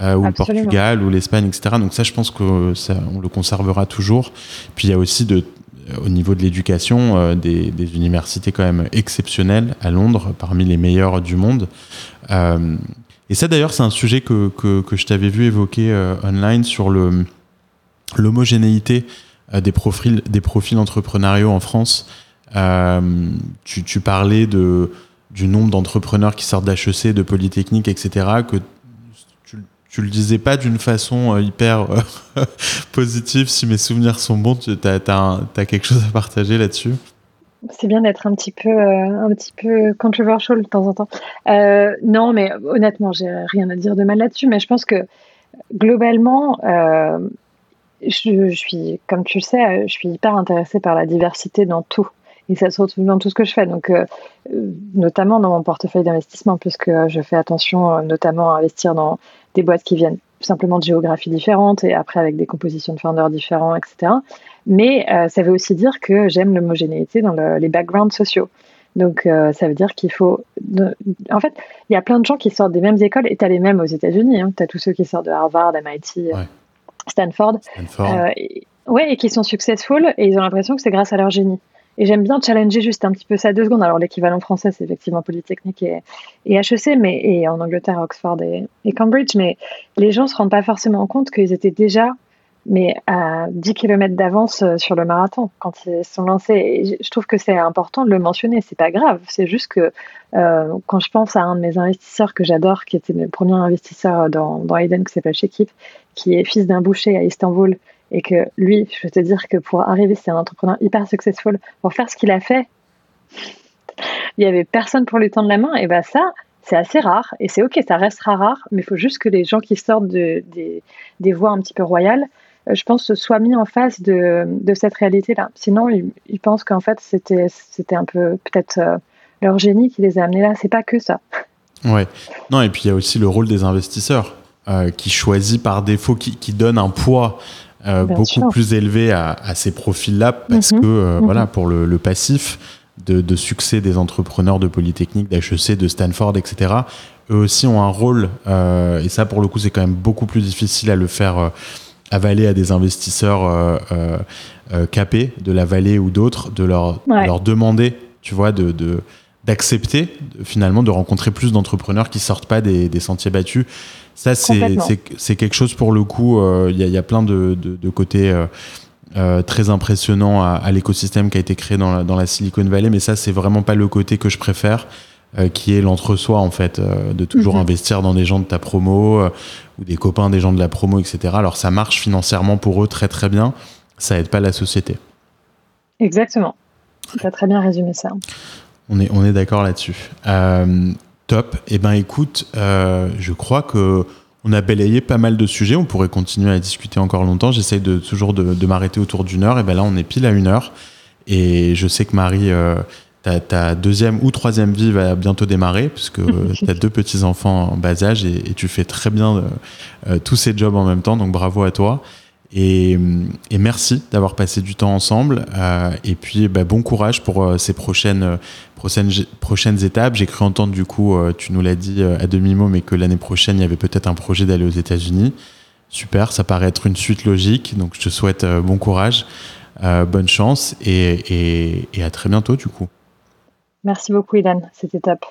ou le Portugal ou l'Espagne, etc. Donc ça, je pense que ça, on le conservera toujours. Puis il y a aussi de au niveau de l'éducation, euh, des, universités quand même exceptionnelles à Londres, parmi les meilleures du monde. Euh, et ça d'ailleurs, c'est un sujet que, que, que je t'avais vu évoquer euh, online sur le l'homogénéité des profils des profils entrepreneuriaux en France. Tu, tu, parlais de du nombre d'entrepreneurs qui sortent d'HEC, de Polytechnique, etc. Que tu le disais pas d'une façon euh, hyper euh, positive, si mes souvenirs sont bons, tu as, as, quelque chose à partager là-dessus? C'est bien d'être un petit peu euh, un petit peu controversial de temps en temps. non, mais honnêtement, j'ai rien à dire de mal là-dessus. Mais je pense que globalement, je, suis, comme tu le sais, je suis hyper intéressée par la diversité dans tout. Et ça se retrouve dans tout ce que je fais. Donc, notamment dans mon portefeuille d'investissement, puisque je fais attention notamment à investir dans des boîtes qui viennent simplement de géographies différentes et après avec des compositions de founders différents, etc. Mais euh, ça veut aussi dire que j'aime l'homogénéité dans les backgrounds sociaux. Donc euh, ça veut dire qu'il faut... En fait, il y a plein de gens qui sortent des mêmes écoles et tu as les mêmes aux États-Unis. Hein. Tu as tous ceux qui sortent de Harvard, MIT, Stanford. Stanford. Euh, ouais, et qui sont successful et ils ont l'impression que c'est grâce à leur génie. Et j'aime bien challenger juste un petit peu ça deux secondes. Alors l'équivalent français, c'est effectivement Polytechnique et, et, HEC, mais et en Angleterre, Oxford et, Cambridge. Mais les gens se rendent pas forcément compte qu'ils étaient déjà mais à 10 km d'avance euh, sur le marathon quand ils sont lancés. Je trouve que c'est important de le mentionner. C'est pas grave. C'est juste que euh, quand je pense à un de mes investisseurs que j'adore, qui était le premier investisseur dans, dans Eden, qui s'appelle Shekip, qui est fils d'un boucher à Istanbul et que lui, je veux te dire que pour arriver, c'est un entrepreneur hyper successful. Pour faire ce qu'il a fait, il y avait personne pour lui tendre la main. Et ben ça, c'est assez rare. Et c'est ok, ça restera rare. Mais il faut juste que les gens qui sortent de, des, voies un petit peu royales, je pense, soient mis en face de, de cette réalité-là. Sinon, ils, pensent qu'en fait, c'était, c'était un peu peut-être euh, leur génie qui les a amenés là. C'est pas que ça. Ouais. Non, et puis il y a aussi le rôle des investisseurs. Euh, qui choisit par défaut, qui, qui donne un poids euh, beaucoup plus élevé à, ces profils-là parce mhm. que mhm. voilà pour le, passif de, succès des entrepreneurs de Polytechnique, d'HEC, de Stanford, etc. Eux aussi ont un rôle euh, et ça pour le coup c'est quand même beaucoup plus difficile à le faire avaler à des investisseurs capés de la vallée ou d'autres, de leur, leur demander, tu vois, de, d'accepter finalement de rencontrer plus d'entrepreneurs qui sortent pas des, des sentiers battus ça, c'est quelque chose pour le coup. Euh, il y, a plein de, de, côtés euh, euh, très impressionnants à, l'écosystème qui a été créé dans la, dans la, Silicon Valley, mais ça, c'est vraiment pas le côté que je préfère. Qui est l'entre-soi en fait, de toujours mhm. investir dans des gens de ta promo ou des copains des gens de la promo, etc. Alors ça marche financièrement pour eux très très bien, ça aide pas la société. Exactement, tu as très bien résumé ça. On est, on est d'accord là-dessus. Top. Eh ben, écoute, euh, je crois que on a balayé pas mal de sujets. On pourrait continuer à discuter encore longtemps. J'essaye de toujours de, m'arrêter autour d'une heure. Et ben là, on est pile à une heure. Et je sais que Marie, euh, ta, deuxième ou troisième vie va bientôt démarrer, puisque tu as deux petits enfants en bas âge et, tu fais très bien euh, tous ces jobs en même temps. Donc bravo à toi. Et, merci d'avoir passé du temps ensemble. Euh, et puis, bah, bon courage pour euh, ces prochaines, euh, prochaines, prochaines étapes. J'ai cru entendre, du coup, tu nous l'as dit à demi-mot, mais que l'année prochaine, il y avait peut-être un projet d'aller aux États-Unis. Super, ça paraît être une suite logique. Donc, je te souhaite bon courage, bonne chance et, et, à très bientôt, du coup. Merci beaucoup, Ilan. C'était top.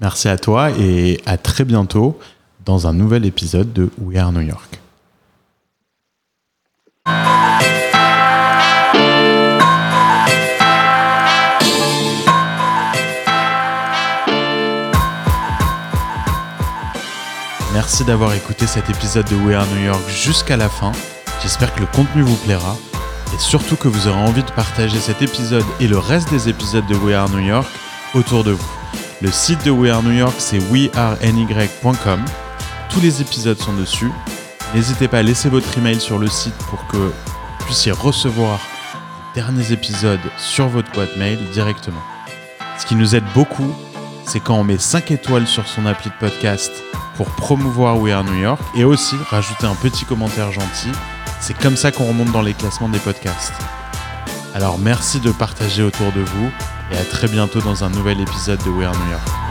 Merci à toi et à très bientôt dans un nouvel épisode de We Are New York. Merci d'avoir écouté cet épisode de We Are New York jusqu'à la fin. J'espère que le contenu vous plaira surtout que vous aurez envie de partager cet épisode et le reste des épisodes de We Are New York autour de vous. Le site de We Are New York, c'est weareny.com. Tous les épisodes sont dessus N'hésitez pas à laisser votre email sur le site pour que vous puissiez recevoir les derniers épisodes sur votre boîte mail directement. Ce qui nous aide beaucoup, c'est quand on met 5 étoiles sur son appli de podcast pour promouvoir We Are New York et aussi rajouter un petit commentaire gentil. C'est comme ça qu'on remonte dans les classements des podcasts. Alors merci de partager autour de vous et à très bientôt dans un nouvel épisode de We Are New York.